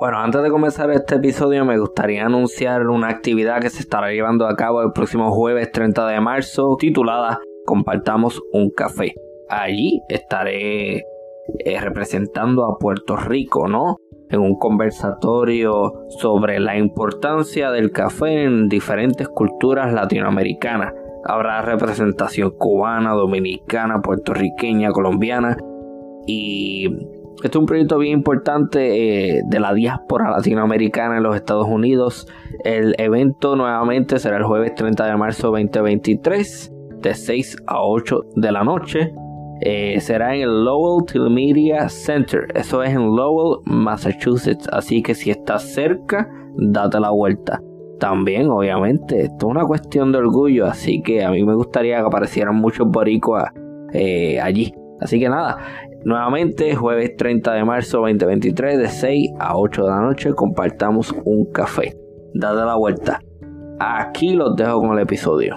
Bueno, antes de comenzar este episodio me gustaría anunciar una actividad que se estará llevando a cabo el próximo jueves 30 de marzo titulada Compartamos un café. Allí estaré eh, representando a Puerto Rico, ¿no? En un conversatorio sobre la importancia del café en diferentes culturas latinoamericanas. Habrá representación cubana, dominicana, puertorriqueña, colombiana y este es un proyecto bien importante eh, de la diáspora latinoamericana en los Estados Unidos. El evento nuevamente será el jueves 30 de marzo 2023 de 6 a 8 de la noche. Eh, será en el Lowell Media Center. Eso es en Lowell, Massachusetts. Así que si estás cerca, date la vuelta. También, obviamente, esto es una cuestión de orgullo. Así que a mí me gustaría que aparecieran muchos boricuas eh, allí. Así que nada, nuevamente jueves 30 de marzo 2023 de 6 a 8 de la noche compartamos un café. Dale la vuelta. Aquí los dejo con el episodio.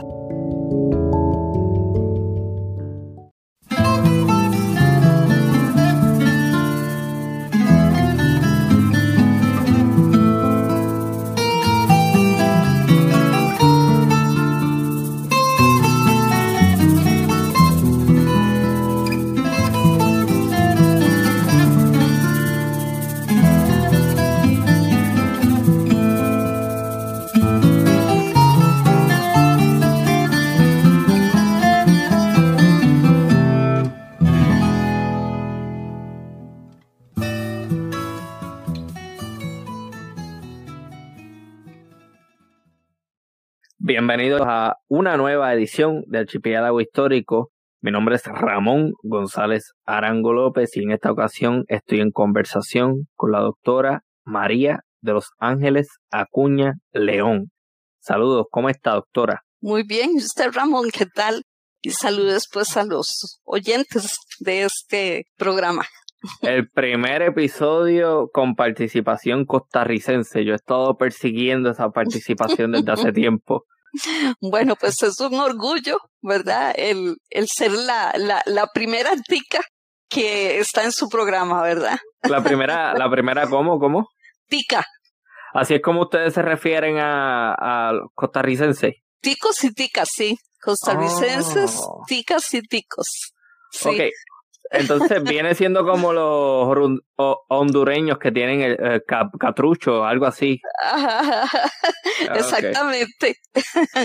Bienvenidos a una nueva edición de Archipiélago Histórico. Mi nombre es Ramón González Arango López y en esta ocasión estoy en conversación con la doctora María de los Ángeles Acuña León. Saludos, ¿cómo está doctora? Muy bien, ¿y usted Ramón, qué tal? Y saludos pues a los oyentes de este programa. El primer episodio con participación costarricense. Yo he estado persiguiendo esa participación desde hace tiempo. Bueno, pues es un orgullo, ¿verdad? El, el ser la, la, la primera tica que está en su programa, ¿verdad? La primera, la primera, ¿cómo? ¿Cómo? Tica. Así es como ustedes se refieren a, a costarricense. Ticos y ticas, sí. Costarricenses, Oh. ticas y ticos. Sí. Entonces viene siendo como los hondureños que tienen el, el cap- catrucho, algo así. Ah. Exactamente.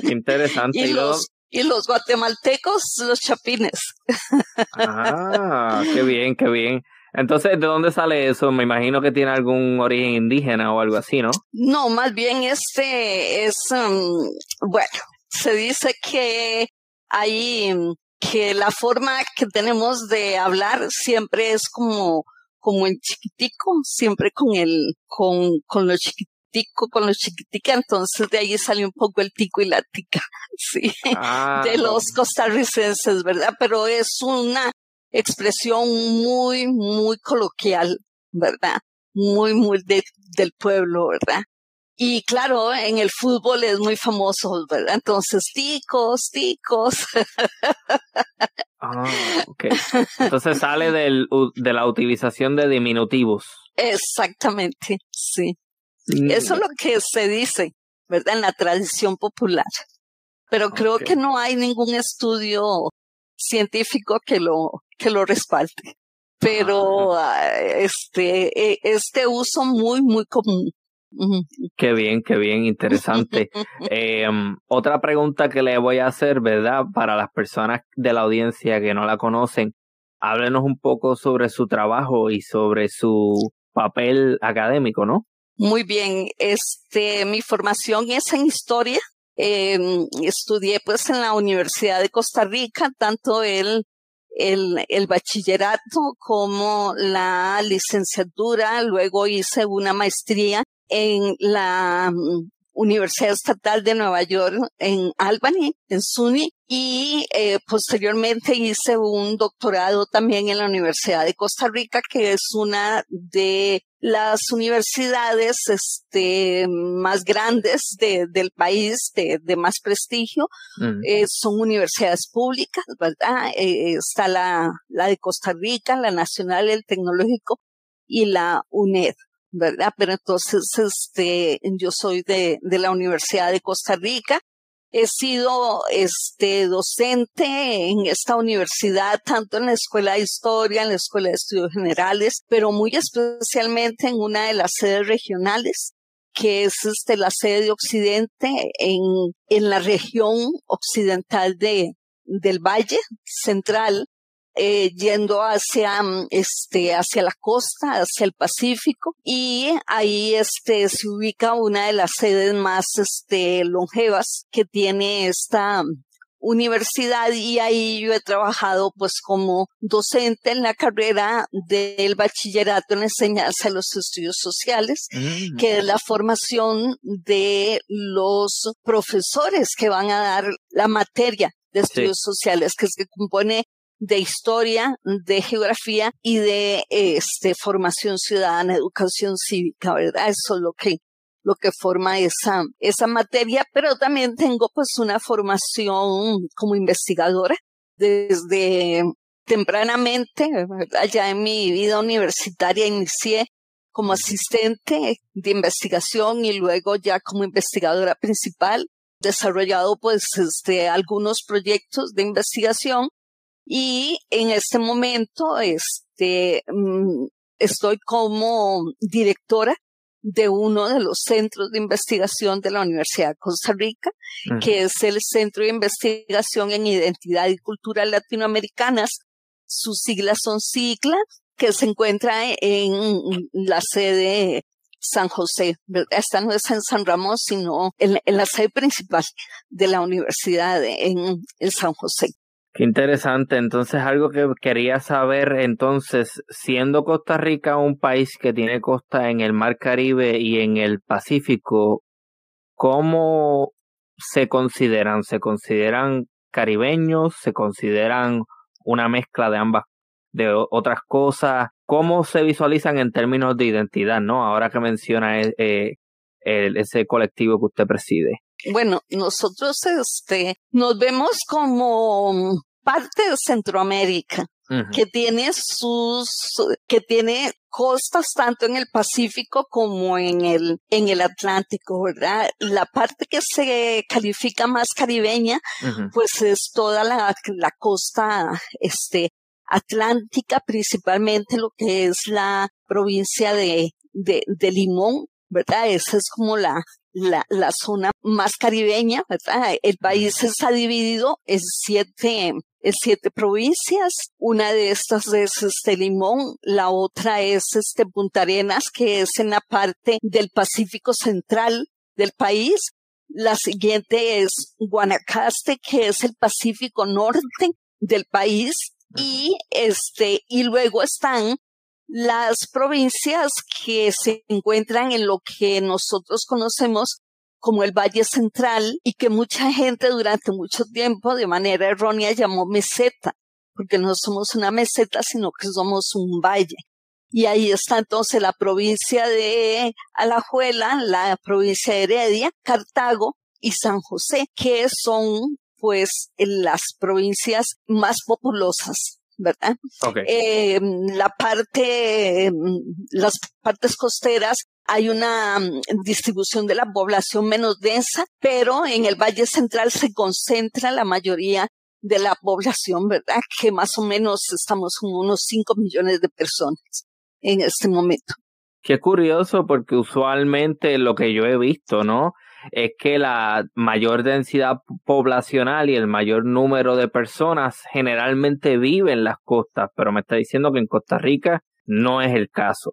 Interesante. Y los, y los guatemaltecos, los chapines. Ah, qué bien, qué bien. Entonces, ¿de dónde sale eso? Me imagino que tiene algún origen indígena o algo así, ¿no? No, más bien este es, um, bueno, se dice que hay, que la forma que tenemos de hablar siempre es como, como en chiquitico, siempre con el, con, con lo chiquitico, con lo chiquitica, entonces de ahí sale un poco el tico y la tica, sí, Ah, de los costarricenses, ¿verdad? Pero es una expresión muy, muy coloquial, ¿verdad? Muy, muy de- del pueblo, ¿verdad? Y claro, en el fútbol es muy famoso, ¿verdad? Entonces, ticos, ticos. Ah, ok. Entonces sale del, de la utilización de diminutivos. Exactamente, sí. Mm, Eso es lo que se dice, ¿verdad? En la tradición popular. Pero creo que no hay ningún estudio científico que lo, que lo respalde. Pero ah, este, eh, este uso muy, muy común. Qué bien, qué bien, interesante. Eh, otra pregunta que le voy a hacer, ¿verdad? Para las personas de la audiencia que no la conocen, háblenos un poco sobre su trabajo y sobre su papel académico, ¿no? Muy bien, este, mi formación es en historia. Eh, estudié pues en la Universidad de Costa Rica, tanto el, el, el bachillerato como la licenciatura. Luego hice una maestría en la mm, Universidad Estatal de Nueva York en Albany, en SUNY, y eh, posteriormente hice un doctorado también en la Universidad de Costa Rica, que es una de las universidades este, más grandes de, del país, de, de más prestigio. Mm. Eh, son universidades públicas, ¿verdad? Eh, está la, la de Costa Rica, la Nacional, el Tecnológico y la UNED, ¿verdad? Pero entonces, este, yo soy de, de la Universidad de Costa Rica. He sido, este, docente en esta universidad, tanto en la Escuela de Historia, en la Escuela de Estudios Generales, pero muy especialmente en una de las sedes regionales que es este, la sede de Occidente en, en la región occidental de, del Valle Central, eh, yendo hacia, este, hacia la costa, hacia el Pacífico, y ahí, este, se ubica una de las sedes más, este, longevas que tiene esta universidad y ahí yo he trabajado pues como docente en la carrera del bachillerato en enseñanza de los estudios sociales, mm. que es la formación de los profesores que van a dar la materia de estudios sociales, que se compone de historia, de geografía y de este, formación ciudadana, educación cívica, ¿verdad? Eso es lo que, lo que forma esa, esa materia, pero también tengo pues una formación como investigadora desde tempranamente, ¿verdad? ya en mi vida universitaria inicié como asistente de investigación y luego ya como investigadora principal, desarrollado pues este, algunos proyectos de investigación y en este momento, este, mm, estoy como directora de uno de los centros de investigación de la Universidad de Costa Rica, que es el Centro de Investigación en Identidad y Cultura Latinoamericanas. Sus siglas son siglas que se encuentra en la sede San José. Esta no es en San Ramón, sino en, la sede principal de la universidad en, en San José. Qué interesante. Entonces, algo que quería saber, entonces, siendo Costa Rica un país que tiene costa en el Mar Caribe y en el Pacífico, ¿cómo se consideran? ¿Se consideran caribeños? ¿Se consideran una mezcla de ambas, de otras cosas? ¿Cómo se visualizan en términos de identidad, no? Ahora que menciona eh, eh, ese colectivo que usted preside. Bueno, nosotros este, nos vemos como parte de Centroamérica, que tiene sus, que tiene costas tanto en el Pacífico como en el, en el Atlántico, ¿verdad? La parte que se califica más caribeña, pues es toda la, la costa, este, atlántica, principalmente lo que es la provincia de, de, de Limón, ¿verdad? Esa es como la, la, la zona más caribeña, ¿verdad? El país está dividido en siete, en siete provincias. Una de estas es este Limón, la otra es este Punta Arenas, que es en la parte del Pacífico Central del país. La siguiente es Guanacaste, que es el Pacífico Norte del país. Y este, y luego están las provincias que se encuentran en lo que nosotros conocemos como el Valle Central y que mucha gente durante mucho tiempo de manera errónea llamó meseta, porque no somos una meseta, sino que somos un valle. Y ahí está entonces la provincia de Alajuela, la provincia de Heredia, Cartago y San José, que son pues las provincias más populosas ¿verdad? Eh, la parte, las partes costeras hay una mm, distribución de la población menos densa, pero en el Valle Central se concentra la mayoría de la población, ¿verdad? Que más o menos estamos con unos 5 millones de personas en este momento. Qué curioso porque usualmente lo que yo he visto, ¿no? Es que la mayor densidad poblacional y el mayor número de personas generalmente viven en las costas, pero me está diciendo que en Costa Rica no es el caso.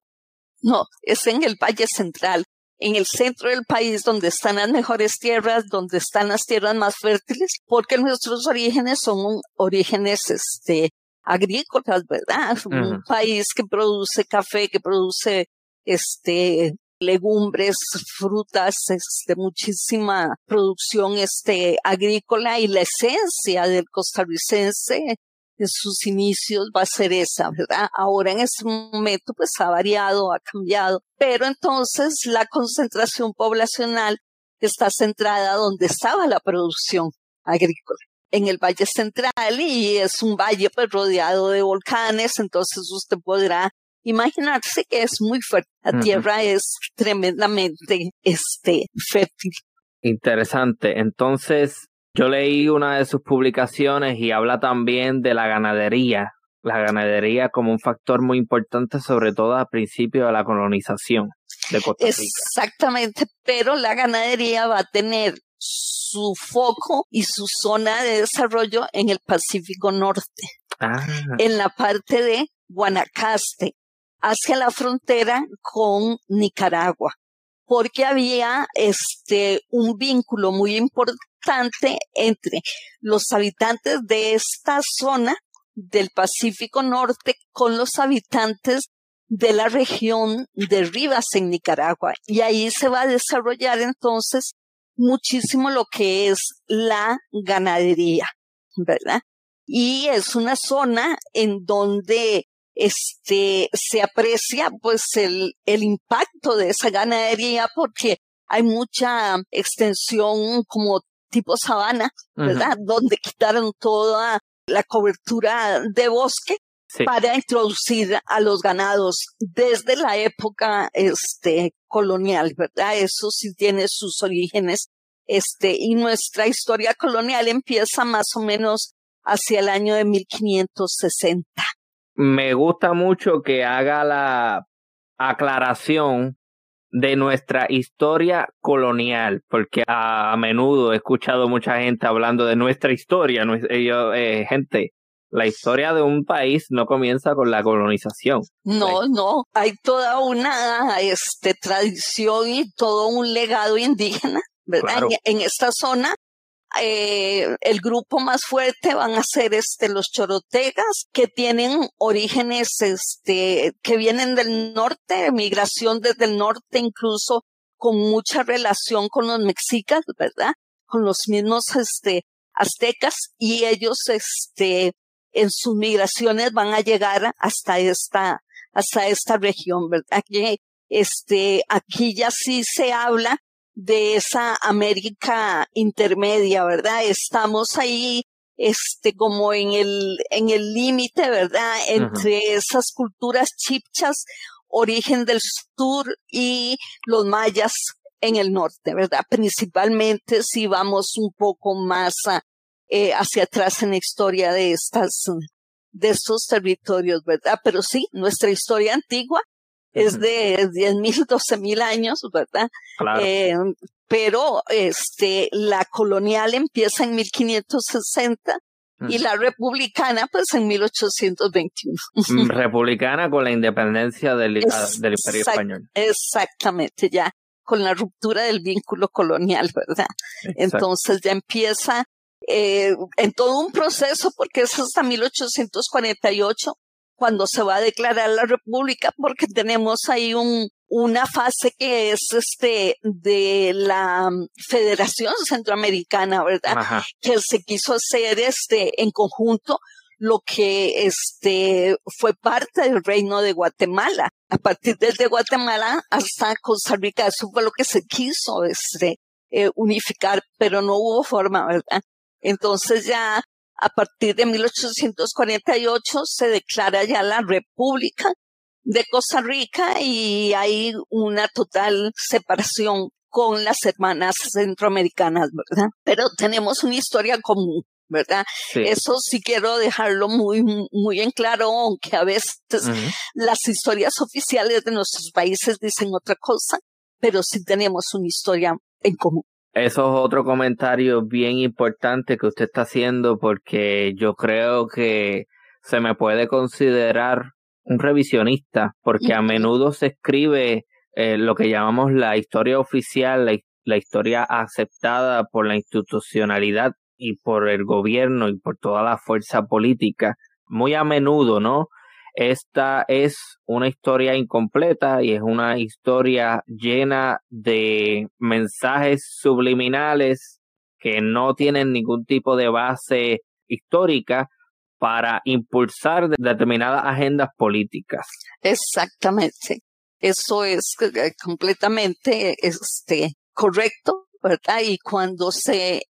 No, es en el Valle Central, en el centro del país donde están las mejores tierras, donde están las tierras más fértiles, porque nuestros orígenes son orígenes este, agrícolas, ¿verdad? Un país que produce café, que produce este legumbres, frutas, este, muchísima producción este, agrícola y la esencia del costarricense en sus inicios va a ser esa, ¿verdad? Ahora en este momento pues ha variado, ha cambiado, pero entonces la concentración poblacional está centrada donde estaba la producción agrícola en el Valle Central y es un valle pues rodeado de volcanes, entonces usted podrá imaginarse que es muy fuerte. La tierra es tremendamente este, fértil. Interesante. Entonces, yo leí una de sus publicaciones y habla también de la ganadería. La ganadería como un factor muy importante, sobre todo al principio de la colonización de Costa Rica. Exactamente, pero la ganadería va a tener su foco y su zona de desarrollo en el Pacífico Norte, ah. en la parte de Guanacaste, hacia la frontera con Nicaragua, porque había este un vínculo muy importante entre los habitantes de esta zona del Pacífico Norte con los habitantes de la región de Rivas en Nicaragua. Y ahí se va a desarrollar entonces muchísimo lo que es la ganadería, ¿verdad? Y es una zona en donde este, se aprecia pues el, el impacto de esa ganadería porque hay mucha extensión como tipo sabana, ¿verdad? Donde quitaron toda la cobertura de bosque para introducir a los ganados desde la época este, colonial, ¿verdad? Eso sí tiene sus orígenes. Este, y nuestra historia colonial empieza más o menos hacia el año de 1560. Me gusta mucho que haga la aclaración de nuestra historia colonial, porque a, menudo he escuchado mucha gente hablando de nuestra historia, ellos, eh, gente, la historia de un país no comienza con la colonización. No, no, hay toda una este, tradición y todo un legado indígena, ¿verdad? En, esta zona eh, el grupo más fuerte van a ser este los chorotegas que tienen orígenes este que vienen del norte, migración desde el norte incluso con mucha relación con los mexicas, ¿verdad? Con los mismos este aztecas y ellos este en sus migraciones van a llegar hasta esta hasta esta región, ¿verdad? Que este aquí ya sí se habla de esa América intermedia, ¿verdad? Estamos ahí, este, como en el, en el límite, ¿verdad? Entre esas culturas chipchas, origen del sur y los mayas en el norte, ¿verdad? Principalmente si vamos un poco más eh, hacia atrás en la historia de estas, de estos territorios, ¿verdad? Pero sí, nuestra historia antigua es de 10 mil, 12 mil años, ¿verdad? Claro. Eh, pero este, la colonial empieza en 1560 y la republicana pues en 1821. Mm, republicana con la independencia del, ah, del Imperio Español. Exactamente, ya con la ruptura del vínculo colonial, ¿verdad? Entonces ya empieza eh, en todo un proceso, porque es hasta 1848 cuando se va a declarar la república, porque tenemos ahí un, una fase que es este de la Federación Centroamericana, ¿verdad? Que se quiso hacer este en conjunto lo que este fue parte del reino de Guatemala. A partir desde Guatemala hasta Costa Rica, eso fue lo que se quiso este eh, unificar, pero no hubo forma, ¿verdad? Entonces ya a partir de 1848 se declara ya la República de Costa Rica y hay una total separación con las hermanas centroamericanas, ¿verdad? Pero tenemos una historia común, ¿verdad? Eso sí quiero dejarlo muy, muy en claro, aunque a veces las historias oficiales de nuestros países dicen otra cosa, pero sí tenemos una historia en común. Eso es otro comentario bien importante que usted está haciendo porque yo creo que se me puede considerar un revisionista porque a menudo se escribe eh, lo que llamamos la historia oficial, la, la historia aceptada por la institucionalidad y por el gobierno y por toda la fuerza política. Muy a menudo, ¿no? Esta es una historia incompleta y es una historia llena de mensajes subliminales que no tienen ningún tipo de base histórica para impulsar determinadas agendas políticas. Exactamente. Eso es eh, completamente este, correcto, ¿verdad? Y cuando se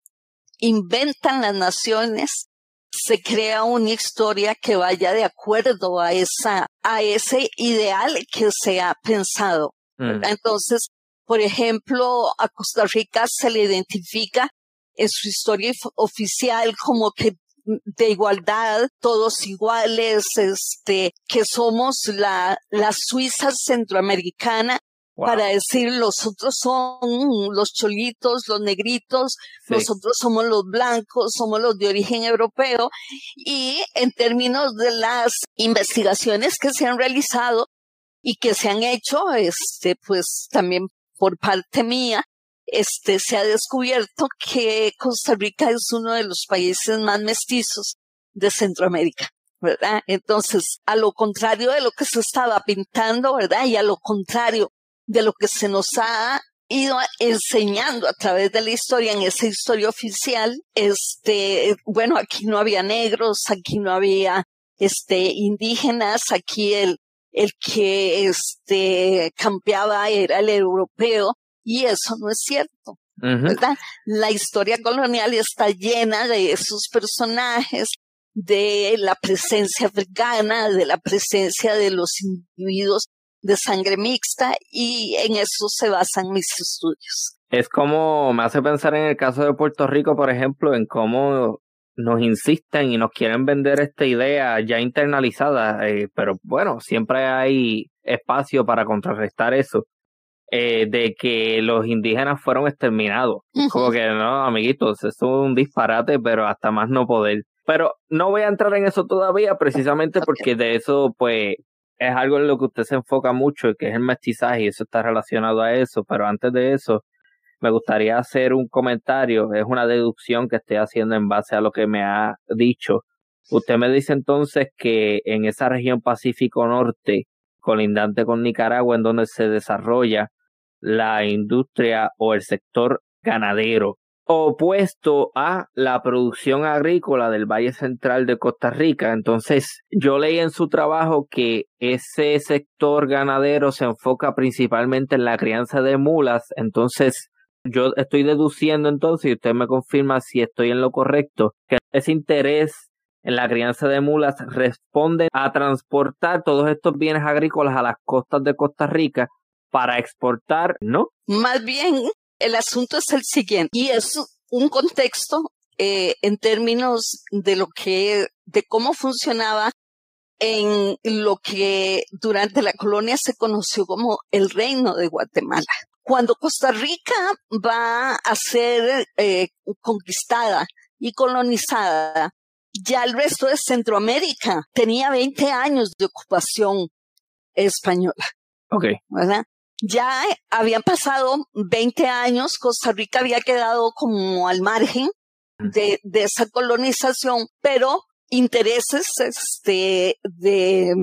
inventan las naciones, se crea una historia que vaya de acuerdo a esa, a ese ideal que se ha pensado. Mm. Entonces, por ejemplo, a Costa Rica se le identifica en su historia oficial como que de igualdad, todos iguales, este, que somos la, la Suiza centroamericana para decir los otros son los cholitos, los negritos, nosotros somos los blancos, somos los de origen europeo y en términos de las investigaciones que se han realizado y que se han hecho, este, pues también por parte mía, este, se ha descubierto que Costa Rica es uno de los países más mestizos de Centroamérica. ¿verdad? Entonces, a lo contrario de lo que se estaba pintando, ¿verdad? Y a lo contrario de lo que se nos ha ido enseñando a través de la historia, en esa historia oficial, este, bueno, aquí no había negros, aquí no había, este, indígenas, aquí el, el que, este, campeaba era el europeo, y eso no es cierto. ¿verdad? La historia colonial está llena de esos personajes, de la presencia africana, de la presencia de los individuos de sangre mixta y en eso se basan mis estudios. Es como me hace pensar en el caso de Puerto Rico, por ejemplo, en cómo nos insisten y nos quieren vender esta idea ya internalizada, eh, pero bueno, siempre hay espacio para contrarrestar eso, eh, de que los indígenas fueron exterminados. Como que no, amiguitos, eso es un disparate, pero hasta más no poder. Pero no voy a entrar en eso todavía, precisamente porque de eso, pues, es algo en lo que usted se enfoca mucho, que es el mestizaje, y eso está relacionado a eso, pero antes de eso, me gustaría hacer un comentario, es una deducción que estoy haciendo en base a lo que me ha dicho. Usted me dice entonces que en esa región Pacífico Norte, colindante con Nicaragua, en donde se desarrolla la industria o el sector ganadero, opuesto a la producción agrícola del Valle Central de Costa Rica. Entonces, yo leí en su trabajo que ese sector ganadero se enfoca principalmente en la crianza de mulas. Entonces, yo estoy deduciendo entonces, y usted me confirma si estoy en lo correcto, que ese interés en la crianza de mulas responde a transportar todos estos bienes agrícolas a las costas de Costa Rica para exportar, ¿no? Más bien, el asunto es el siguiente, y es un contexto eh, en términos de lo que, de cómo funcionaba en lo que durante la colonia se conoció como el reino de Guatemala. Cuando Costa Rica va a ser eh, conquistada y colonizada, ya el resto de Centroamérica tenía 20 años de ocupación española. Ok. ¿Verdad? Ya habían pasado 20 años, Costa Rica había quedado como al margen de, de esa colonización, pero intereses este, de,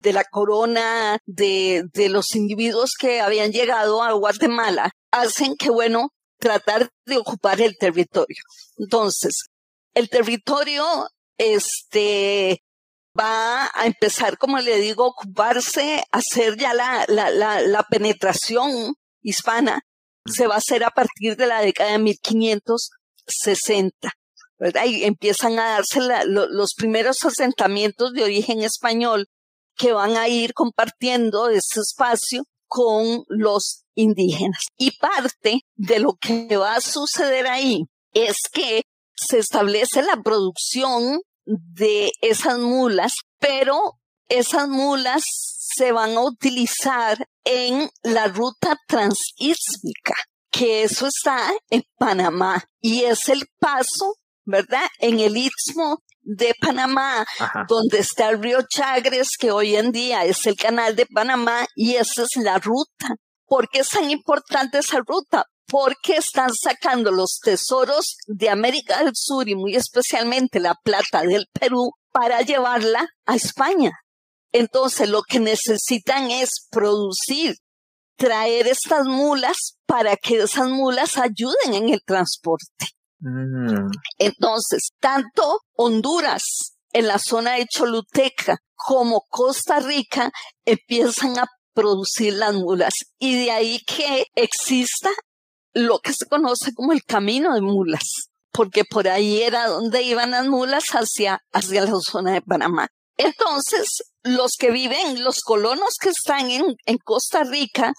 de la corona, de, de los individuos que habían llegado a Guatemala, hacen que, bueno, tratar de ocupar el territorio. Entonces, el territorio, este, va a empezar, como le digo, a ocuparse, a hacer ya la, la, la, la penetración hispana, se va a hacer a partir de la década de 1560. ¿verdad? Y empiezan a darse los primeros asentamientos de origen español que van a ir compartiendo ese espacio con los indígenas. Y parte de lo que va a suceder ahí es que se establece la producción de esas mulas, pero esas mulas se van a utilizar en la ruta transísmica, que eso está en Panamá y es el paso, ¿verdad? En el istmo de Panamá, donde está el río Chagres, que hoy en día es el canal de Panamá, y esa es la ruta. ¿Por qué es tan importante esa ruta? Porque están sacando los tesoros de América del Sur y muy especialmente la plata del Perú para llevarla a España. Entonces lo que necesitan es producir, traer estas mulas para que esas mulas ayuden en el transporte. Mm. Entonces, tanto Honduras en la zona de Choluteca como Costa Rica empiezan a producir las mulas y de ahí que exista lo que se conoce como el camino de mulas, porque por ahí era donde iban las mulas hacia, hacia la zona de Panamá. Entonces, los que viven, los colonos que están en, en Costa Rica,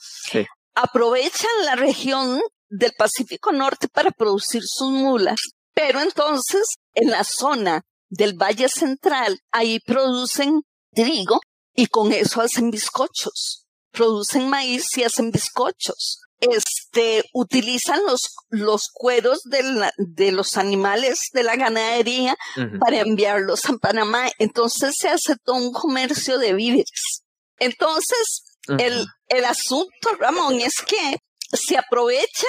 aprovechan la región del Pacífico Norte para producir sus mulas, pero entonces en la zona del Valle Central, ahí producen trigo y con eso hacen bizcochos. Producen maíz y hacen bizcochos. Este, utilizan los, los cueros de, de los animales de la ganadería para enviarlos a Panamá. Entonces se hace todo un comercio de víveres. Entonces, el, el asunto, Ramón, es que se aprovecha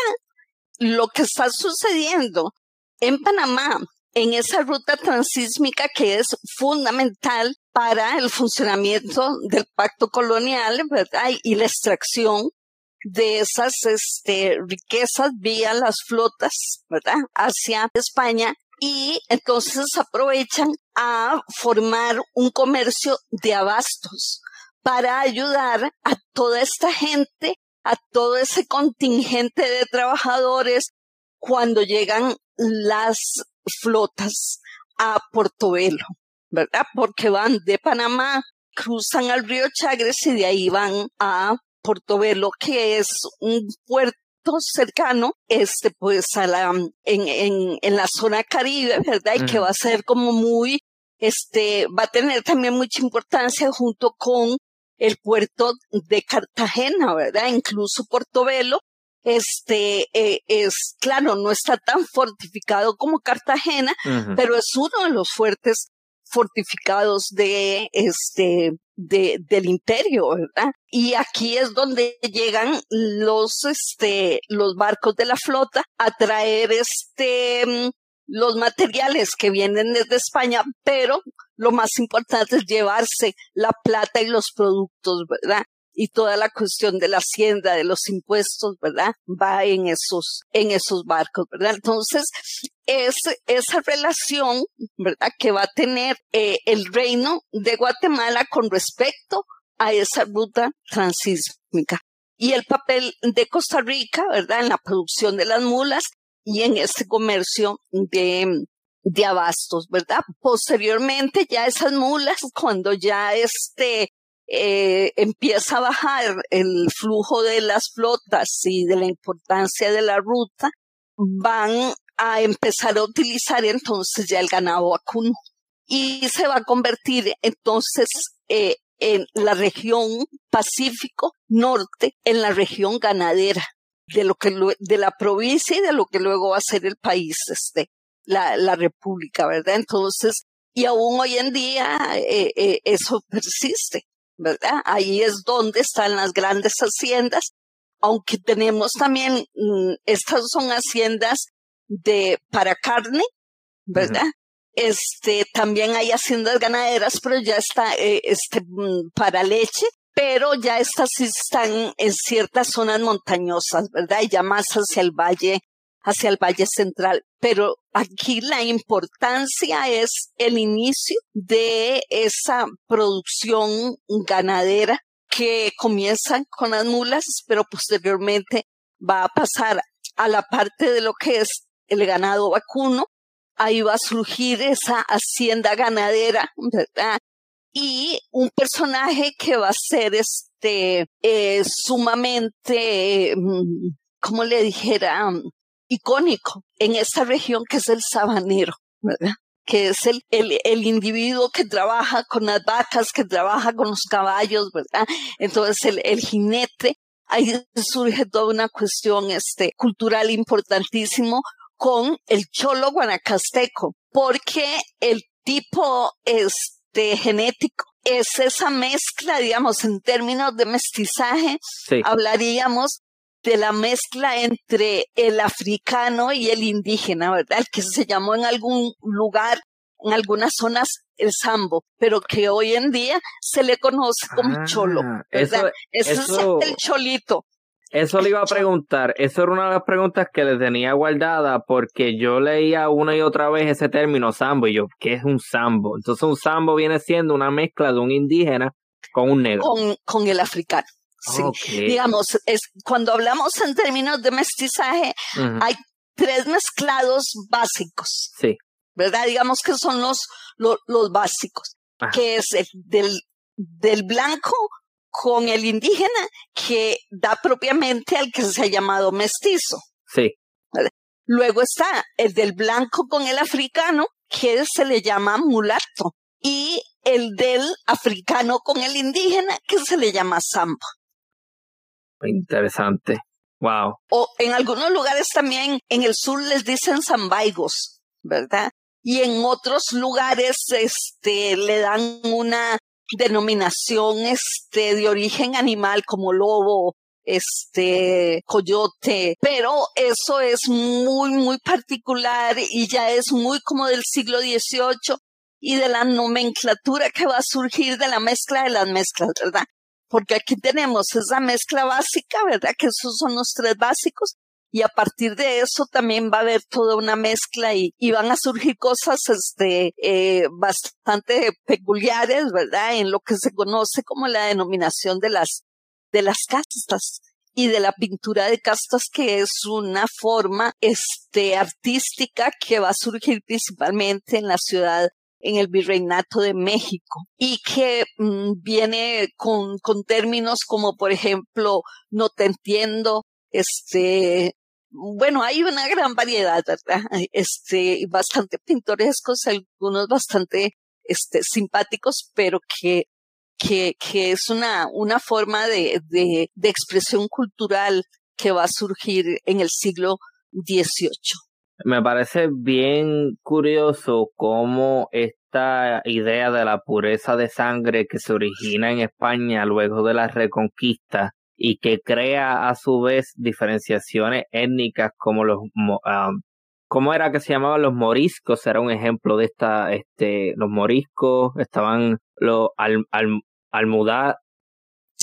lo que está sucediendo en Panamá, en esa ruta transísmica que es fundamental para el funcionamiento del pacto colonial, ¿verdad? Y la extracción de esas este, riquezas vía las flotas, ¿verdad? Hacia España. Y entonces aprovechan a formar un comercio de abastos para ayudar a toda esta gente, a todo ese contingente de trabajadores cuando llegan las flotas a Portobelo, ¿verdad? Porque van de Panamá, cruzan al río Chagres y de ahí van a Portobelo, que es un puerto cercano, este, pues a la, en, en, en la zona caribe, ¿verdad? Y que va a ser como muy, este, va a tener también mucha importancia junto con el puerto de Cartagena, ¿verdad? Incluso Portobelo, este, eh, es, claro, no está tan fortificado como Cartagena, pero es uno de los fuertes fortificados de este de, del imperio, ¿verdad? Y aquí es donde llegan los este los barcos de la flota a traer este los materiales que vienen desde España, pero lo más importante es llevarse la plata y los productos, ¿verdad? Y toda la cuestión de la hacienda, de los impuestos, ¿verdad? Va en esos, en esos barcos, ¿verdad? Entonces, es esa relación, ¿verdad? Que va a tener eh, el reino de Guatemala con respecto a esa ruta transísmica. Y el papel de Costa Rica, ¿verdad? En la producción de las mulas y en este comercio de, de abastos, ¿verdad? Posteriormente ya esas mulas, cuando ya este eh, empieza a bajar el flujo de las flotas y de la importancia de la ruta, van a empezar a utilizar entonces ya el ganado vacuno y se va a convertir entonces eh, en la región Pacífico Norte, en la región ganadera de lo que de la provincia y de lo que luego va a ser el país, este, la, la república, ¿verdad? Entonces, y aún hoy en día eh, eh, eso persiste, ¿verdad? Ahí es donde están las grandes haciendas, aunque tenemos también, mm, estas son haciendas de para carne, ¿verdad? Este, también hay haciendas ganaderas, pero ya está, eh, este, mm, para leche, pero ya estas sí están en ciertas zonas montañosas, ¿verdad? Y ya más hacia el valle, hacia el valle central. Pero aquí la importancia es el inicio de esa producción ganadera que comienza con las mulas, pero posteriormente va a pasar a la parte de lo que es el ganado vacuno. Ahí va a surgir esa hacienda ganadera, ¿verdad? y un personaje que va a ser este eh, sumamente, mm, como le dijera, icónico en esta región que es el sabanero, ¿verdad? que es el, el, el, individuo que trabaja con las vacas, que trabaja con los caballos, ¿verdad? Entonces el, el jinete, ahí surge toda una cuestión este, cultural importantísimo con el cholo guanacasteco, porque el tipo es genético. Es esa mezcla, digamos, en términos de mestizaje, hablaríamos de la mezcla entre el africano y el indígena, ¿verdad? El que se llamó en algún lugar, en algunas zonas, el sambo, pero que hoy en día se le conoce como cholo, ah, ¿verdad? Ese es el cholito. Eso le iba a preguntar. Eso era una de las preguntas que le tenía guardada porque yo leía una y otra vez ese término sambo y yo, ¿qué es un sambo? Entonces un sambo viene siendo una mezcla de un indígena con un negro. Con, con el africano. Sí. Digamos, es, cuando hablamos en términos de mestizaje, hay tres mezclados básicos. Sí. ¿Verdad? Digamos que son los, los, los básicos, que es el del, del blanco con el indígena que da propiamente al que se ha llamado mestizo. Sí. Luego está el del blanco con el africano, que se le llama mulato, y el del africano con el indígena, que se le llama samba. Interesante. Wow. O en algunos lugares también en el sur les dicen zambaigos, ¿verdad? Y en otros lugares este le dan una denominación este de origen animal como lobo, este coyote, pero eso es muy muy particular y ya es muy como del siglo XVIII y de la nomenclatura que va a surgir de la mezcla de las mezclas, ¿verdad? porque aquí tenemos esa mezcla básica, ¿verdad? Que esos son los tres básicos. Y a partir de eso también va a haber toda una mezcla y, van a surgir cosas este, eh, bastante peculiares, ¿verdad? En lo que se conoce como la denominación de las, de las castas y de la pintura de castas, que es una forma este, artística que va a surgir principalmente en la ciudad en el virreinato de México y que mm, viene con, con términos como, por ejemplo, no te entiendo, este, bueno, hay una gran variedad, ¿verdad? Este, bastante pintorescos, algunos bastante, este, simpáticos, pero que, que, que es una, una forma de, de, de expresión cultural que va a surgir en el siglo XVIII. Me parece bien curioso cómo esta idea de la pureza de sangre que se origina en España luego de la reconquista y que crea a su vez diferenciaciones étnicas como los um, ¿Cómo era que se llamaban los moriscos? Era un ejemplo de esta, este, los moriscos, estaban los al, al,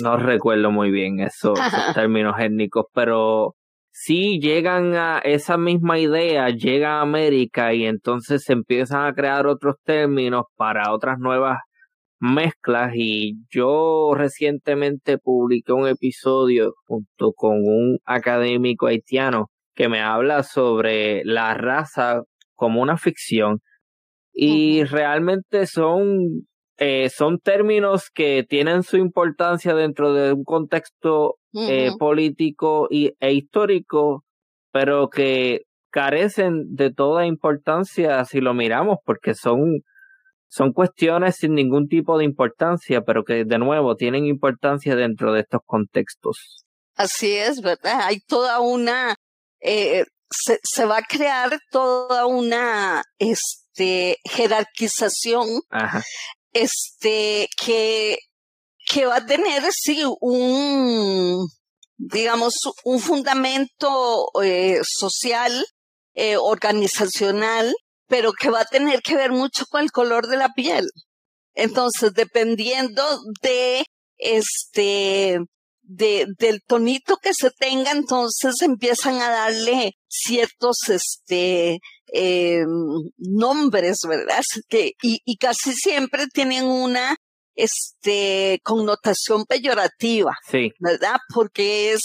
no recuerdo muy bien esos términos étnicos, pero si llegan a esa misma idea, llega a América y entonces se empiezan a crear otros términos para otras nuevas mezclas y yo recientemente publiqué un episodio junto con un académico haitiano que me habla sobre la raza como una ficción. Y realmente son eh, son términos que tienen su importancia dentro de un contexto eh, político y, e histórico, pero que carecen de toda importancia si lo miramos, porque son, son cuestiones sin ningún tipo de importancia, pero que de nuevo tienen importancia dentro de estos contextos. Así es, ¿verdad? Hay toda una, eh, se, se, va a crear toda una este, jerarquización Ajá este, que, que va a tener, sí, un, digamos, un fundamento eh, social, eh, organizacional, pero que va a tener que ver mucho con el color de la piel. Entonces, dependiendo de este, de, del tonito que se tenga, entonces empiezan a darle ciertos, este, eh, nombres, ¿verdad? Que, y, y casi siempre tienen una este, connotación peyorativa, sí. ¿verdad? Porque es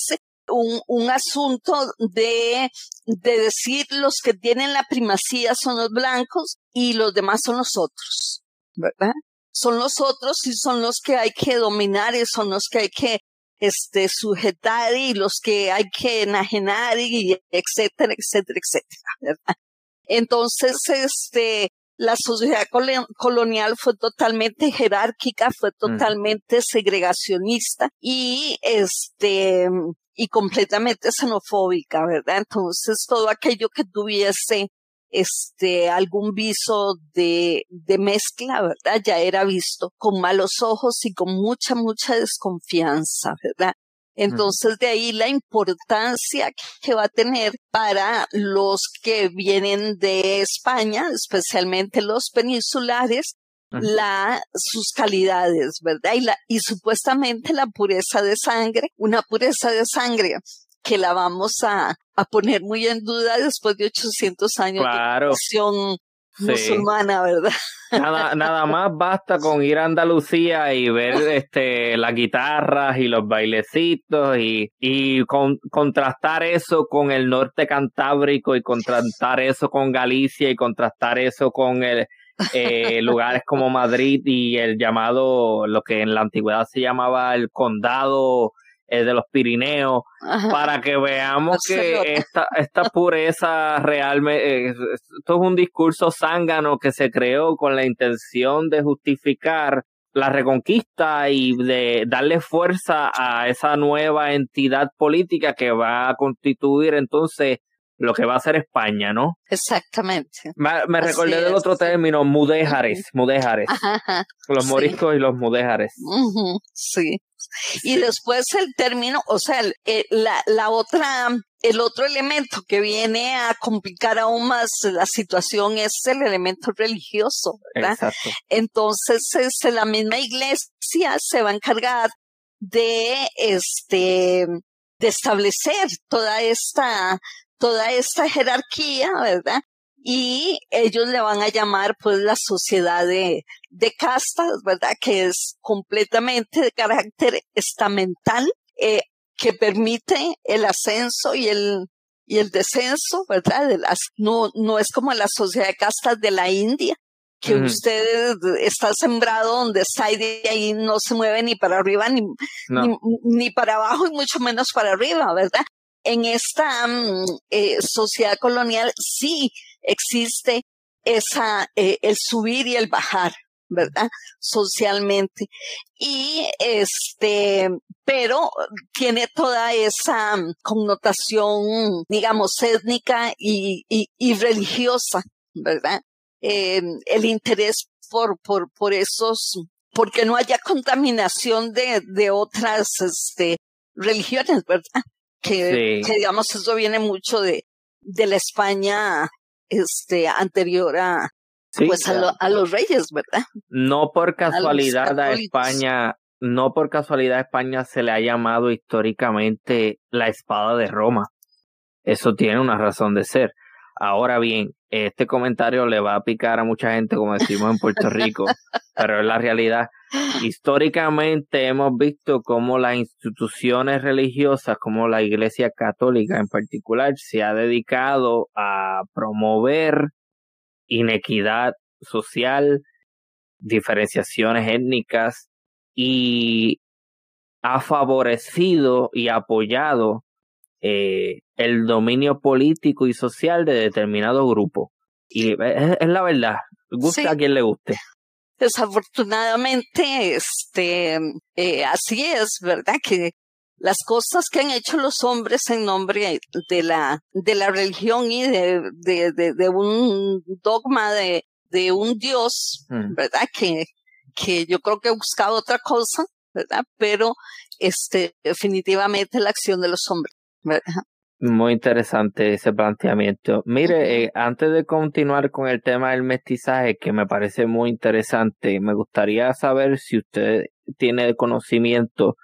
un, un asunto de, de decir los que tienen la primacía son los blancos y los demás son los otros, ¿verdad? Son los otros y son los que hay que dominar y son los que hay que este, sujetar y los que hay que enajenar y etcétera, etcétera, etcétera, ¿verdad? Entonces, este, la sociedad colonial fue totalmente jerárquica, fue totalmente segregacionista y este y completamente xenofóbica, ¿verdad? Entonces todo aquello que tuviese este algún viso de, de mezcla, ¿verdad? Ya era visto con malos ojos y con mucha, mucha desconfianza, ¿verdad? Entonces, de ahí la importancia que va a tener para los que vienen de España, especialmente los peninsulares, la, sus calidades, ¿verdad? Y, la, y supuestamente la pureza de sangre, una pureza de sangre que la vamos a, a poner muy en duda después de 800 años claro. de musulmana, ¿verdad? Nada, nada más basta con ir a Andalucía y ver este las guitarras y los bailecitos y, y contrastar eso con el norte cantábrico y contrastar eso con Galicia y contrastar eso con el, eh, lugares como Madrid y el llamado, lo que en la antigüedad se llamaba el condado eh, de los Pirineos, para que veamos que esta, esta pureza realmente, eh, esto es un discurso zángano que se creó con la intención de justificar la reconquista y de darle fuerza a esa nueva entidad política que va a constituir entonces lo que va a ser España, ¿no? Exactamente. Me, recordé del otro término, mudéjares, mudéjares. Los moriscos y los mudéjares. Sí. Y después el término, o sea, eh, la, la otra, el otro elemento que viene a complicar aún más la situación es el elemento religioso, ¿verdad? Exacto. Entonces, este, la misma iglesia se va a encargar de, este, de establecer toda esta toda esta jerarquía, ¿verdad? Y ellos le van a llamar pues la sociedad de, de castas, ¿verdad? Que es completamente de carácter estamental, eh, que permite el ascenso y el, y el descenso, ¿verdad? De las, no, no es como la sociedad de castas de la India, que usted está sembrado donde está y de ahí no se mueve ni para arriba ni, ni, ni, para abajo y mucho menos para arriba, ¿verdad? En esta mm, eh, sociedad colonial sí existe esa, eh, el subir y el bajar, ¿verdad? Socialmente. Y este, pero tiene toda esa mm, connotación, digamos, étnica y, y, religiosa, ¿verdad? Em, el interés por, por, por esos, porque no haya contaminación de, de otras, este, religiones, ¿verdad? Que, digamos eso viene mucho de, de la España este anterior a pues a, los reyes, ¿verdad? No por casualidad a, España, no por casualidad a España se le ha llamado históricamente la espada de Roma. Eso tiene una razón de ser. Ahora bien, este comentario le va a picar a mucha gente, como decimos en Puerto Rico, pero es la realidad. Históricamente hemos visto cómo las instituciones religiosas, como la Iglesia Católica en particular, se ha dedicado a promover inequidad social, diferenciaciones étnicas y ha favorecido y apoyado eh, el dominio político y social de determinado grupo. Y es, la verdad, guste a quien le guste. Desafortunadamente, este, eh, así es, ¿verdad? Que las cosas que han hecho los hombres en nombre de la, de la religión y de, de, de, un dogma de, de un Dios, mm. ¿verdad? Que, que yo creo que he buscado otra cosa, ¿verdad? Pero, este, definitivamente la acción de los hombres, ¿verdad? Muy interesante ese planteamiento. Mire, eh, antes de continuar con el tema del mestizaje, que me parece muy interesante, me gustaría saber si usted tiene conocimiento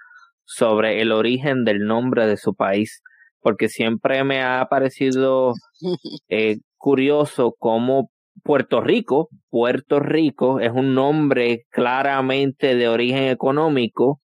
sobre el origen del nombre de su país, porque siempre me ha parecido eh, curioso cómo Puerto Rico, Puerto Rico es un nombre claramente de origen económico,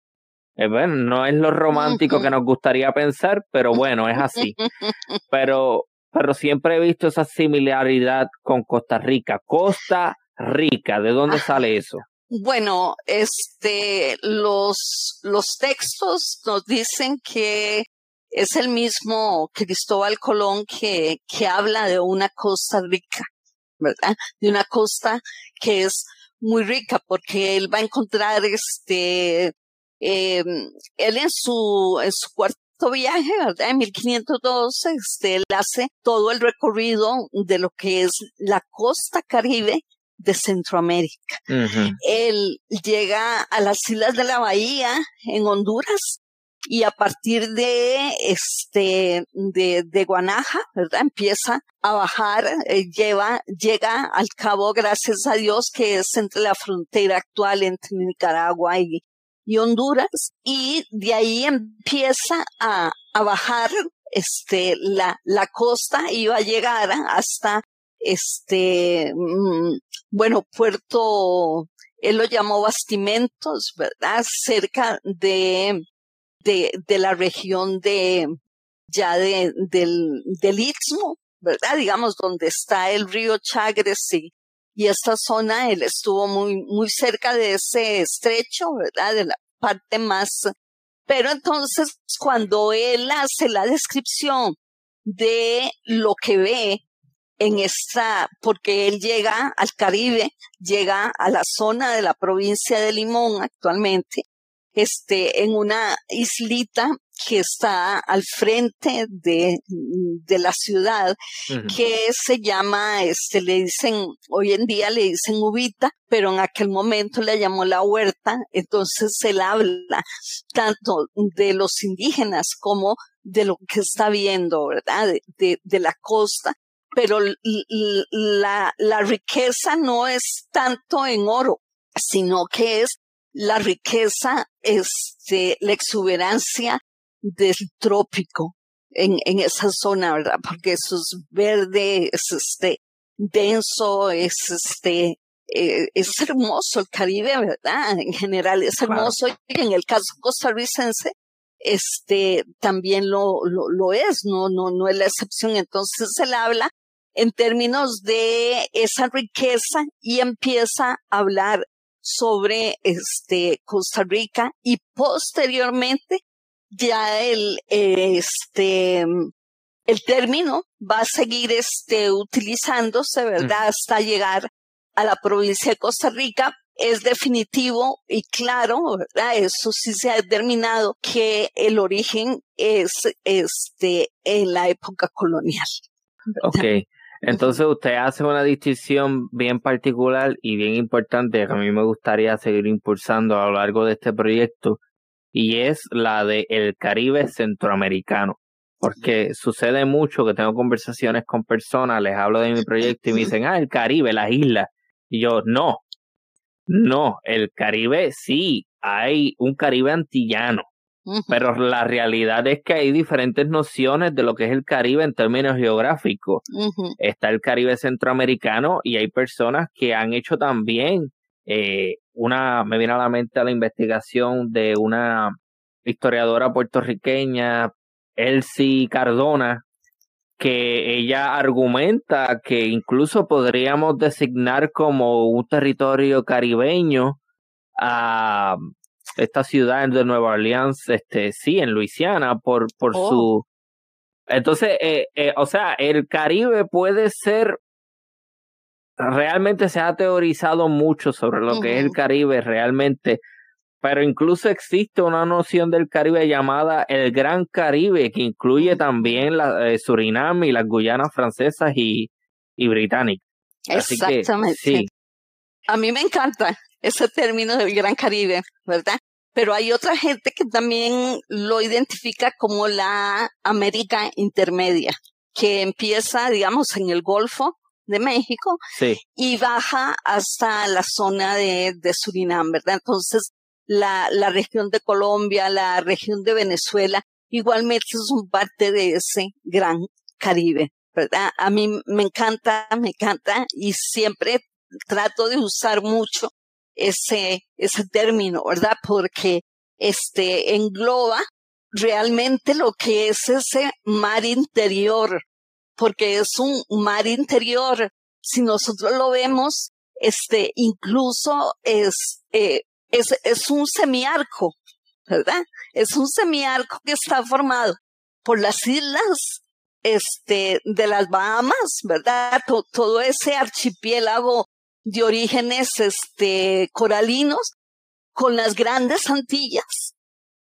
eh, bueno, no es lo romántico que nos gustaría pensar, pero bueno, es así. Pero, pero siempre he visto esa similaridad con Costa Rica. Costa Rica, ¿de dónde ah, sale eso? Bueno, este, los, los textos nos dicen que es el mismo Cristóbal Colón que, que habla de una Costa Rica, ¿verdad? De una costa que es muy rica porque él va a encontrar este eh, él en su, en su cuarto viaje, ¿verdad? En 1512, este, él hace todo el recorrido de lo que es la costa caribe de Centroamérica. Él llega a las islas de la bahía en Honduras y a partir de este de, de Guanaja, ¿verdad? Empieza a bajar, eh, lleva, llega al cabo, gracias a Dios, que es entre la frontera actual entre Nicaragua y, y Honduras, y de ahí empieza a, a bajar este, la, la costa y va a llegar hasta este, mm, bueno, Puerto, él lo llamó Bastimentos, ¿verdad? Cerca de, de, de la región de, ya de, del, del Istmo, ¿verdad? Digamos, donde está el río Chagres y, y esta zona, él estuvo muy, muy cerca de ese estrecho, ¿verdad? De la parte más, pero entonces cuando él hace la descripción de lo que ve en esta, porque él llega al Caribe, llega a la zona de la provincia de Limón actualmente, este, en una islita que está al frente de, de la ciudad, que se llama, este, le dicen, hoy en día le dicen Ubita, pero en aquel momento le llamó la huerta, entonces él habla tanto de los indígenas como de lo que está viendo, ¿verdad? De, de, la costa, pero la, la riqueza no es tanto en oro, sino que es la riqueza, este, la exuberancia del trópico en, en esa zona, ¿verdad? Porque eso es verde, es este, denso, es este, eh, es hermoso el Caribe, ¿verdad? En general es hermoso y en el caso costarricense, este, también lo, lo, lo es, no, no, no es la excepción. Entonces él habla en términos de esa riqueza y empieza a hablar sobre este Costa Rica y posteriormente ya el este el término va a seguir este utilizándose, ¿verdad? Hasta llegar a la provincia de Costa Rica. Es definitivo y claro, ¿verdad? Eso sí se ha determinado que el origen es este en la época colonial. Ok. Entonces usted hace una distinción bien particular y bien importante que a mí me gustaría seguir impulsando a lo largo de este proyecto y es la de el Caribe centroamericano. Porque sucede mucho que tengo conversaciones con personas, les hablo de mi proyecto y me dicen, ah, el Caribe, las islas. Y yo, no, no, el Caribe sí, hay un Caribe antillano, pero la realidad es que hay diferentes nociones de lo que es el Caribe en términos geográficos. Está el Caribe centroamericano y hay personas que han hecho también eh, una, me viene a la mente la investigación de una historiadora puertorriqueña, Elsie Cardona, que ella argumenta que incluso podríamos designar como un territorio caribeño a esta ciudad de Nueva Orleans, este, sí, en Luisiana, por, por oh. su... Entonces, eh, eh, o sea, el Caribe puede ser, realmente se ha teorizado mucho sobre lo que es el Caribe realmente, pero incluso existe una noción del Caribe llamada el Gran Caribe, que incluye también la, eh, Surinam y las Guyanas francesas y, y británicas. Exactamente. sí. A mí me encanta ese término del Gran Caribe, ¿verdad? Pero hay otra gente que también lo identifica como la América Intermedia, que empieza, digamos, en el Golfo de México y baja hasta la zona de, de Surinam, ¿verdad? Entonces, la, la región de Colombia, la región de Venezuela, igualmente son parte de ese gran Caribe, ¿verdad? A mí me encanta, me encanta y siempre trato de usar mucho ese, ese término, ¿verdad? Porque este engloba realmente lo que es ese mar interior, porque es un mar interior. Si nosotros lo vemos, este, incluso es, eh, es, es un semiarco, ¿verdad? Es un semiarco que está formado por las islas este, de las Bahamas, ¿verdad? todo ese archipiélago de orígenes este, coralinos con las grandes Antillas,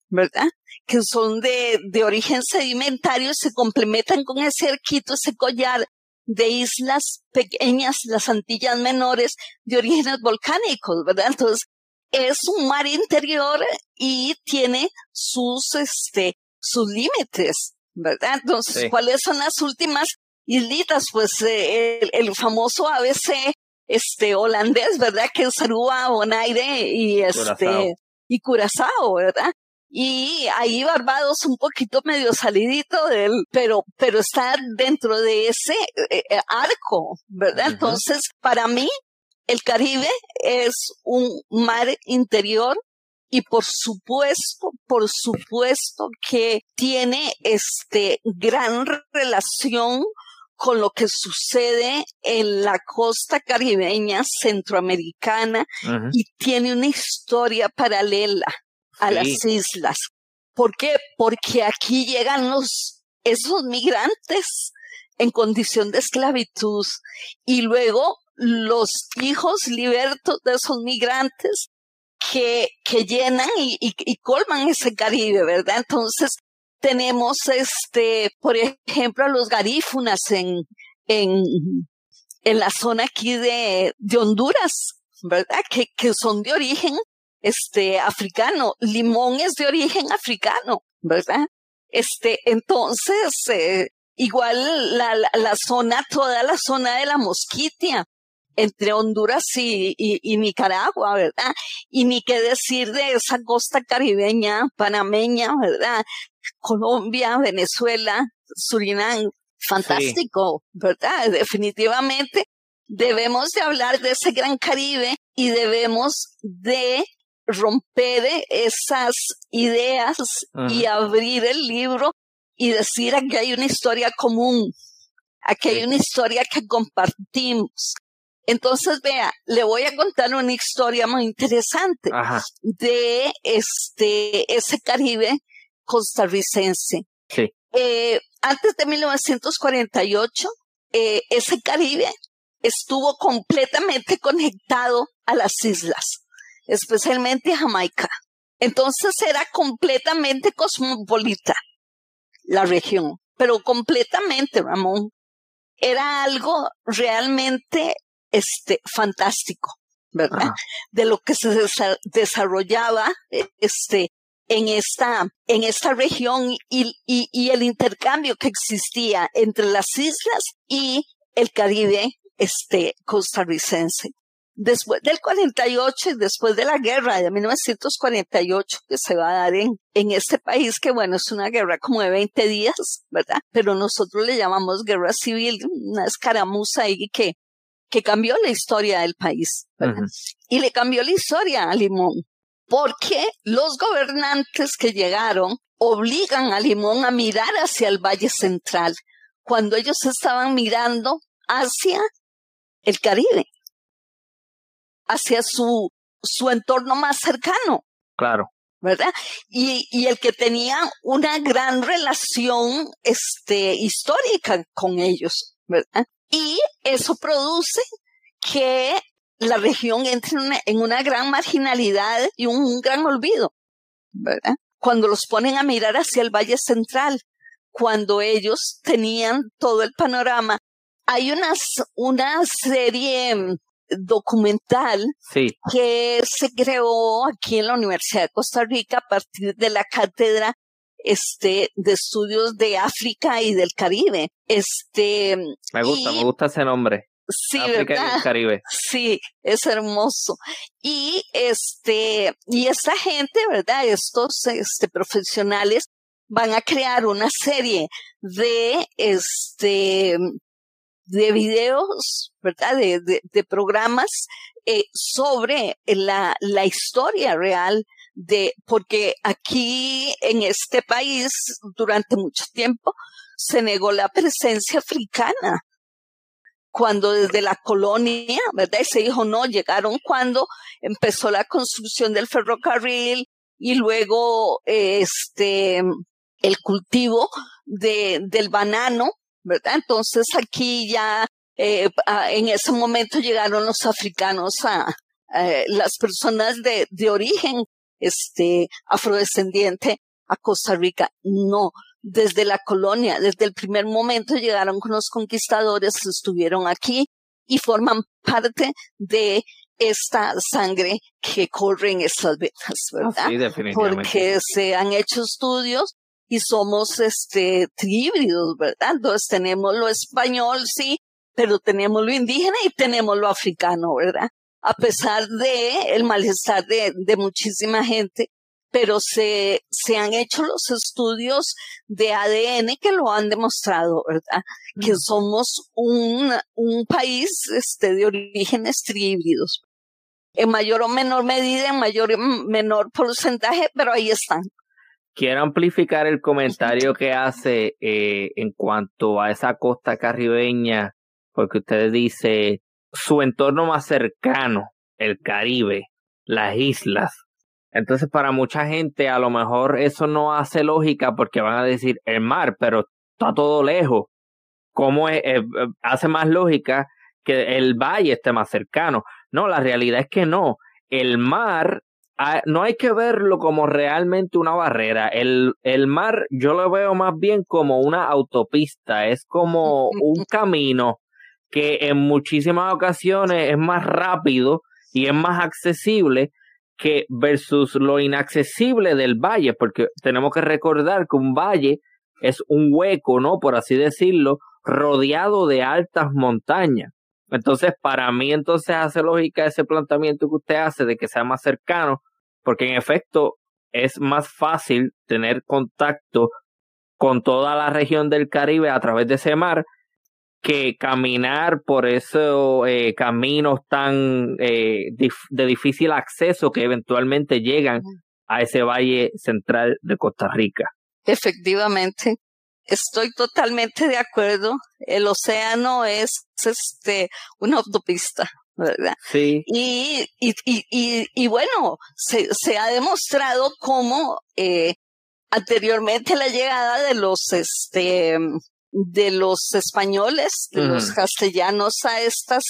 ¿verdad? Que son de, de origen sedimentario, se complementan con ese arquito, ese collar de islas pequeñas, las Antillas menores, de orígenes volcánicos, ¿verdad? Entonces, es un mar interior y tiene sus, este, sus límites, ¿verdad? Entonces, ¿cuáles son las últimas islitas? Pues eh, el, el, famoso ABC este holandés, ¿verdad? Que es Aruba, Bonaire y este Curazao. y Curazao, ¿verdad? Y ahí Barbados un poquito medio salidito del, pero, pero está dentro de ese eh, eh, arco, ¿verdad? Entonces, para mí, el Caribe es un mar interior y por supuesto, por supuesto que tiene este gran relación con lo que sucede en la costa caribeña centroamericana y tiene una historia paralela a las islas. ¿Por qué? Porque aquí llegan los, esos migrantes en condición de esclavitud y luego los hijos libertos de esos migrantes que, que llenan y, y, colman ese Caribe, ¿verdad? Entonces, tenemos este, por ejemplo, a los garífunas en, en, en la zona aquí de, de Honduras, ¿verdad? Que, que son de origen este africano. Limón es de origen africano, ¿verdad? Este, entonces, eh, igual la, la, zona, toda la zona de la Mosquitia, entre Honduras y, y, Nicaragua, ¿verdad? Y ni qué decir de esa costa caribeña, panameña, ¿verdad? Colombia, Venezuela, Surinam, fantástico, ¿verdad? Definitivamente debemos de hablar de ese gran Caribe y debemos de romper esas ideas y abrir el libro y decir aquí hay una historia común, aquí hay una historia que compartimos. Entonces, vea, le voy a contar una historia muy interesante de este, ese Caribe costarricense. Sí. Eh, antes de 1948, eh, ese Caribe estuvo completamente conectado a las islas especialmente Jamaica. Entonces era completamente cosmopolita la región, pero completamente, Ramón. Era algo realmente este, fantástico, ¿verdad? De lo que se desarrollaba este, en esta, en esta región y, y, y el intercambio que existía entre las islas y el Caribe este, costarricense después del 48 y después de la guerra de 1948 que se va a dar en, en este país, que bueno, es una guerra como de 20 días, ¿verdad? Pero nosotros le llamamos guerra civil, una escaramuza ahí que, que cambió la historia del país, ¿verdad? Y le cambió la historia a Limón, porque los gobernantes que llegaron obligan a Limón a mirar hacia el Valle Central, cuando ellos estaban mirando hacia el Caribe hacia su, su entorno más cercano. Claro. ¿Verdad? Y, y el que tenía una gran relación, este, histórica con ellos, ¿verdad? Y eso produce que la región entre en una, en una gran marginalidad y un, gran olvido, ¿verdad? Cuando los ponen a mirar hacia el Valle Central, cuando ellos tenían todo el panorama, hay unas, una serie documental que se creó aquí en la Universidad de Costa Rica a partir de la cátedra este de estudios de África y del Caribe. Este me gusta, me gusta ese nombre. Sí, África y Caribe. Sí, es hermoso. Y este y esta gente, ¿verdad? Estos este profesionales van a crear una serie de este de videos, ¿verdad? De, de, programas eh, sobre la, la historia real de, porque aquí en este país durante mucho tiempo se negó la presencia africana. Cuando desde la colonia, ¿verdad? Y se dijo, no, llegaron cuando empezó la construcción del ferrocarril y luego, este, el cultivo de, del banano, ¿verdad? Entonces aquí ya eh, en ese momento llegaron los africanos a, las personas de, de origen este afrodescendiente a Costa Rica. No, desde la colonia, desde el primer momento llegaron con los conquistadores, estuvieron aquí y forman parte de esta sangre que corre en estas venas, ¿verdad? Sí, definitivamente. Porque se han hecho estudios y somos este tríbridos, ¿verdad? Entonces tenemos lo español, sí, pero tenemos lo indígena y tenemos lo africano, ¿verdad? A pesar de el malestar de, de muchísima gente pero se, se han hecho los estudios de ADN que lo han demostrado, ¿verdad? Que somos un, un país este, de orígenes trihíbridos. En mayor o menor medida, en mayor o menor porcentaje, pero ahí están. Quiero amplificar el comentario que hace eh, en cuanto a esa costa caribeña, porque usted dice su entorno más cercano, el Caribe, las islas, entonces, para mucha gente, a lo mejor eso no hace lógica porque van a decir el mar, pero está todo lejos. ¿Cómo es, eh, eh, hace más lógica que el valle esté más cercano? No, la realidad es que no. El mar ah, no hay que verlo como realmente una barrera. El, el mar yo lo veo más bien como una autopista, es como un camino que en muchísimas ocasiones es más rápido y es más accesible que versus lo inaccesible del valle, porque tenemos que recordar que un valle es un hueco, ¿no? Por así decirlo, rodeado de altas montañas. Entonces, para mí, entonces hace lógica ese planteamiento que usted hace de que sea más cercano, porque en efecto es más fácil tener contacto con toda la región del Caribe a través de ese mar que caminar por esos eh, caminos tan eh, de difícil acceso que eventualmente llegan a ese valle central de Costa Rica. Efectivamente, estoy totalmente de acuerdo. El océano es este una autopista, ¿verdad? Sí. Y, y, y, y, bueno, se, se, ha demostrado cómo eh, anteriormente la llegada de los este de los españoles, de los castellanos a estas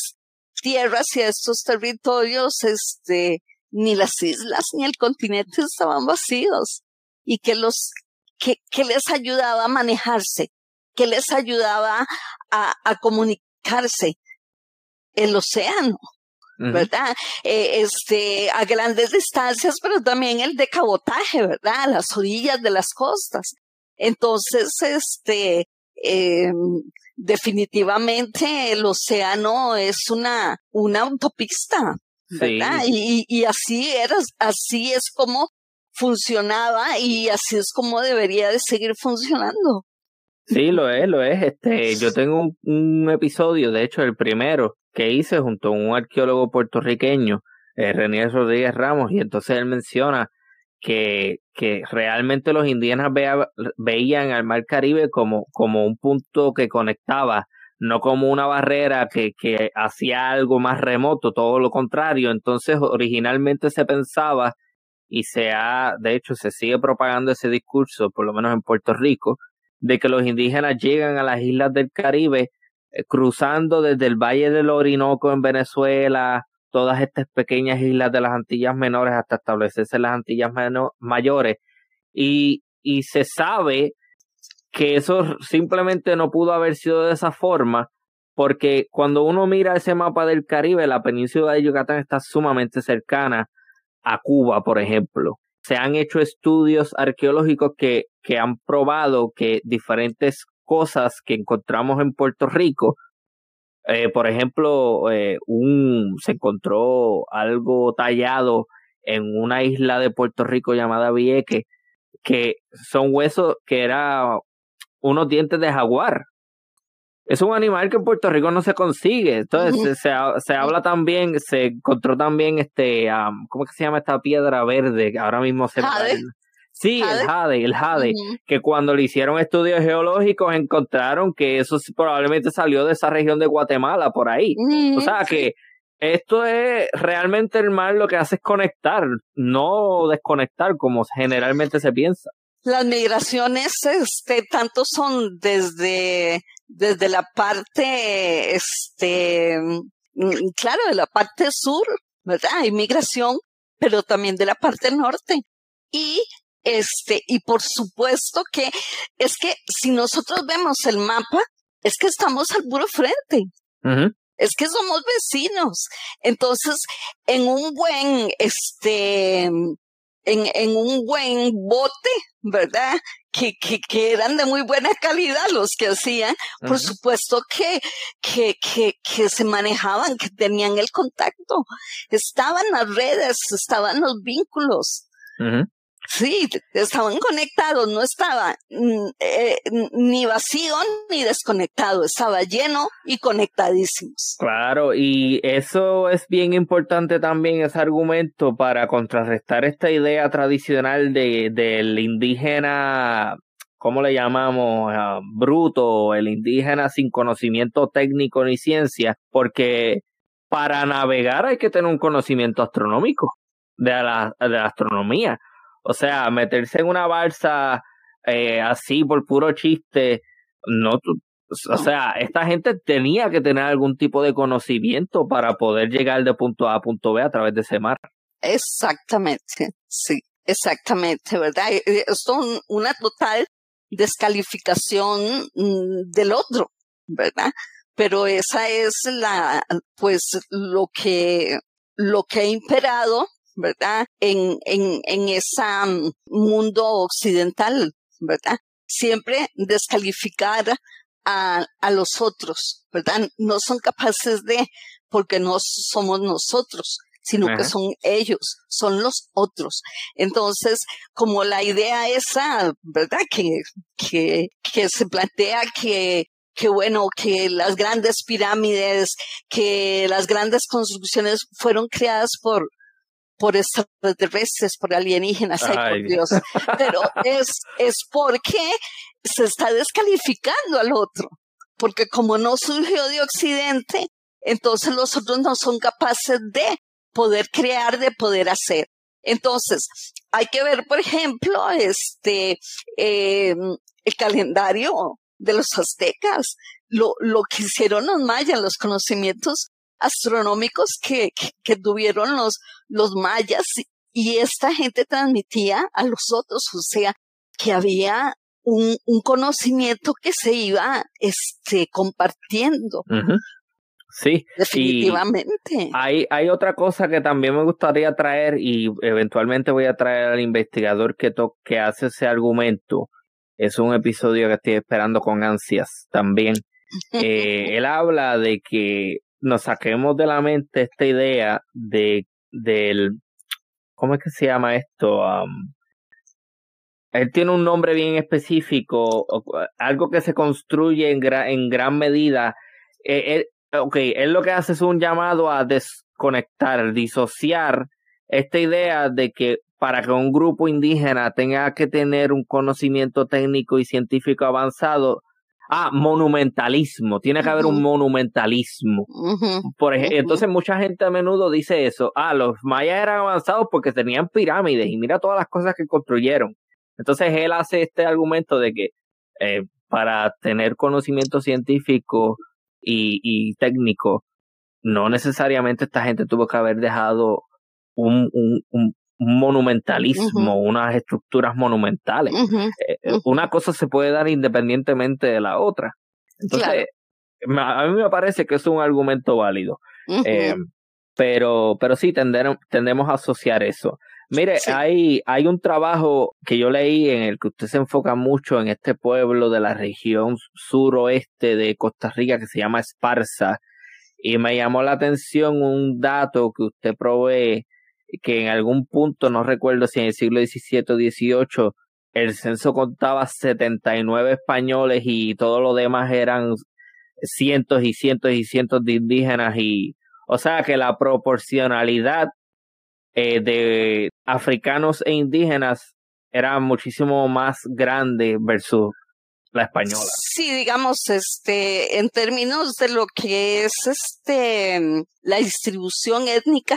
tierras y a estos territorios, este, ni las islas ni el continente estaban vacíos y que los, que, que les ayudaba a manejarse, que les ayudaba a, a comunicarse el océano. ¿verdad? Eh, este, a grandes distancias, pero también el de cabotaje, ¿verdad? A las orillas de las costas. Entonces, este, eh, definitivamente el océano es una, una autopista, ¿verdad? Y, y así era, así es como funcionaba y así es como debería de seguir funcionando. Sí, lo es, lo es. Este, yo tengo un, un episodio, de hecho, el primero que hice junto a un arqueólogo puertorriqueño, eh, René Rodríguez Ramos, y entonces él menciona que, que realmente los indígenas veían al Mar Caribe como, como un punto que conectaba, no como una barrera que, que hacía algo más remoto, todo lo contrario. Entonces, originalmente se pensaba, y se ha, de hecho, se sigue propagando ese discurso, por lo menos en Puerto Rico, de que los indígenas llegan a las islas del Caribe cruzando desde el Valle del Orinoco en Venezuela, todas estas pequeñas islas de las Antillas menores hasta establecerse en las Antillas mayores. Y, y se sabe que eso simplemente no pudo haber sido de esa forma, porque cuando uno mira ese mapa del Caribe, la península de Yucatán está sumamente cercana a Cuba, por ejemplo. Se han hecho estudios arqueológicos que, que han probado que diferentes cosas que encontramos en Puerto Rico eh, por ejemplo, eh, un, se encontró algo tallado en una isla de Puerto Rico llamada Vieque, que son huesos que era unos dientes de jaguar. Es un animal que en Puerto Rico no se consigue. Entonces se, se, habla también, se encontró también este, ¿cómo que se llama esta piedra verde? Ahora mismo se Sí, el jade, el jade, que cuando le hicieron estudios geológicos encontraron que eso probablemente salió de esa región de Guatemala, por ahí. o sea que esto es realmente el mar lo que hace es conectar, no desconectar como generalmente se piensa. Las migraciones, este, tanto son desde, desde la parte, este, mm, claro, de la parte sur, ¿verdad? Hay migración, pero también de la parte norte. Y este, y por supuesto que es que si nosotros vemos el mapa, es que estamos al puro frente. Es que somos vecinos. Entonces, en un buen, este, en, en un buen bote, ¿verdad? Que, que, que, eran de muy buena calidad los que hacían, por supuesto que, que, que, que se manejaban, que tenían el contacto. Estaban las redes, estaban los vínculos. Sí, estaban conectados, no estaba mm, eh, ni vacío ni desconectado, estaba lleno y conectadísimos. Claro, y eso es bien importante también, ese argumento, para contrarrestar esta idea tradicional de, del indígena, ¿cómo le llamamos? Uh, bruto, el indígena sin conocimiento técnico ni ciencia, porque para navegar hay que tener un conocimiento astronómico de la, de la astronomía. O sea, meterse en una balsa eh, así por puro chiste, no, o sea, esta gente tenía que tener algún tipo de conocimiento para poder llegar de punto A a punto B a través de ese mar. Exactamente, sí, exactamente, ¿verdad? Esto es una total descalificación mm, del otro, ¿verdad? Pero esa es la, pues, lo que, lo que ha imperado ¿verdad? En, en, en ese mm, mundo occidental, ¿verdad? Siempre descalificar a, a los otros, ¿verdad? No son capaces de, porque no somos nosotros, sino que son ellos, son los otros. Entonces, como la idea esa, ¿verdad? Que, que, que se plantea que, que bueno, que las grandes pirámides, que las grandes construcciones fueron creadas por, por extraterrestres, por alienígenas, ay, por Dios. Pero es, es porque se está descalificando al otro. Porque como no surgió de Occidente, entonces los otros no son capaces de poder crear, de poder hacer. Entonces, hay que ver, por ejemplo, este, eh, el calendario de los aztecas, lo, lo que hicieron los mayas, los conocimientos astronómicos que, que, tuvieron los, los mayas y esta gente transmitía a los otros, o sea, que había un, un conocimiento que se iba este, compartiendo. Sí, definitivamente. hay, hay otra cosa que también me gustaría traer y eventualmente voy a traer al investigador que, to que hace ese argumento. Es un episodio que estoy esperando con ansias también. Eh, él habla de que nos saquemos de la mente esta idea de del ¿cómo es que se llama esto? él tiene un nombre bien específico, algo que se construye en, en gran medida. Eh, él lo que hace es un llamado a desconectar, disociar esta idea de que para que un grupo indígena tenga que tener un conocimiento técnico y científico avanzado, Ah, monumentalismo. Tiene que haber un monumentalismo. Por ejemplo, entonces mucha gente a menudo dice eso. Ah, los mayas eran avanzados porque tenían pirámides y mira todas las cosas que construyeron. Entonces él hace este argumento de que eh, para tener conocimiento científico y, y técnico, no necesariamente esta gente tuvo que haber dejado un, un, monumentalismo, unas estructuras monumentales. Eh, eh, una cosa se puede dar independientemente de la otra. Entonces, a mí me parece que es un argumento válido. Eh, pero, pero sí, tendemos a asociar eso. Mire, hay, hay un trabajo que yo leí en el que usted se enfoca mucho en este pueblo de la región suroeste de Costa Rica que se llama Esparza. Y me llamó la atención un dato que usted provee que en algún punto, no recuerdo si en el siglo XVII o XVIII, el censo contaba 79 españoles y todo lo demás eran cientos y cientos y cientos de indígenas y o sea que la proporcionalidad eh, de africanos e indígenas era muchísimo más grande versus la española. Sí, digamos, este, en términos de lo que es este la distribución étnica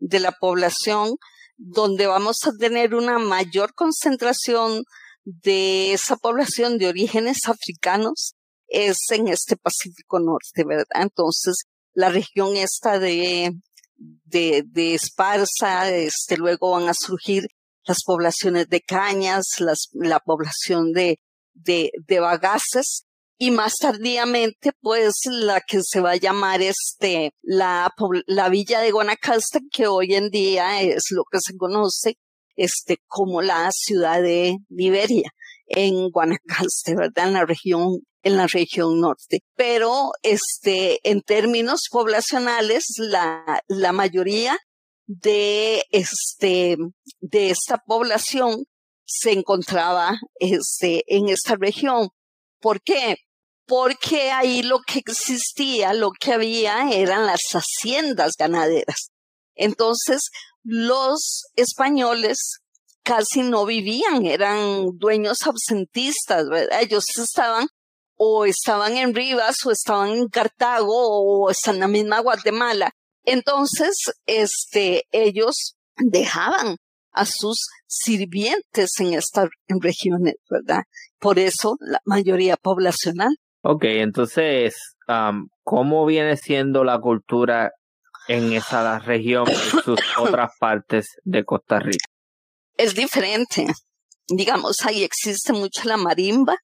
de la población donde vamos a tener una mayor concentración de esa población de orígenes africanos es en este Pacífico Norte, ¿verdad? Entonces, la región esta de, de, de Esparza, este, luego van a surgir las poblaciones de Cañas, las, la población de, de, de Bagaces, y más tardíamente pues la que se va a llamar este la, la villa de Guanacaste que hoy en día es lo que se conoce este como la ciudad de Liberia en Guanacaste, ¿verdad? En la región en la región norte. Pero este en términos poblacionales la la mayoría de este de esta población se encontraba este, en esta región. ¿Por qué? Porque ahí lo que existía, lo que había eran las haciendas ganaderas. Entonces, los españoles casi no vivían, eran dueños absentistas, ¿verdad? Ellos estaban o estaban en Rivas o estaban en Cartago o están en la misma Guatemala. Entonces, este, ellos dejaban a sus sirvientes en estas regiones, ¿verdad? Por eso la mayoría poblacional. Ok, entonces, ¿cómo viene siendo la cultura en esa región y sus otras partes de Costa Rica? Es diferente. Digamos, ahí existe mucho la marimba.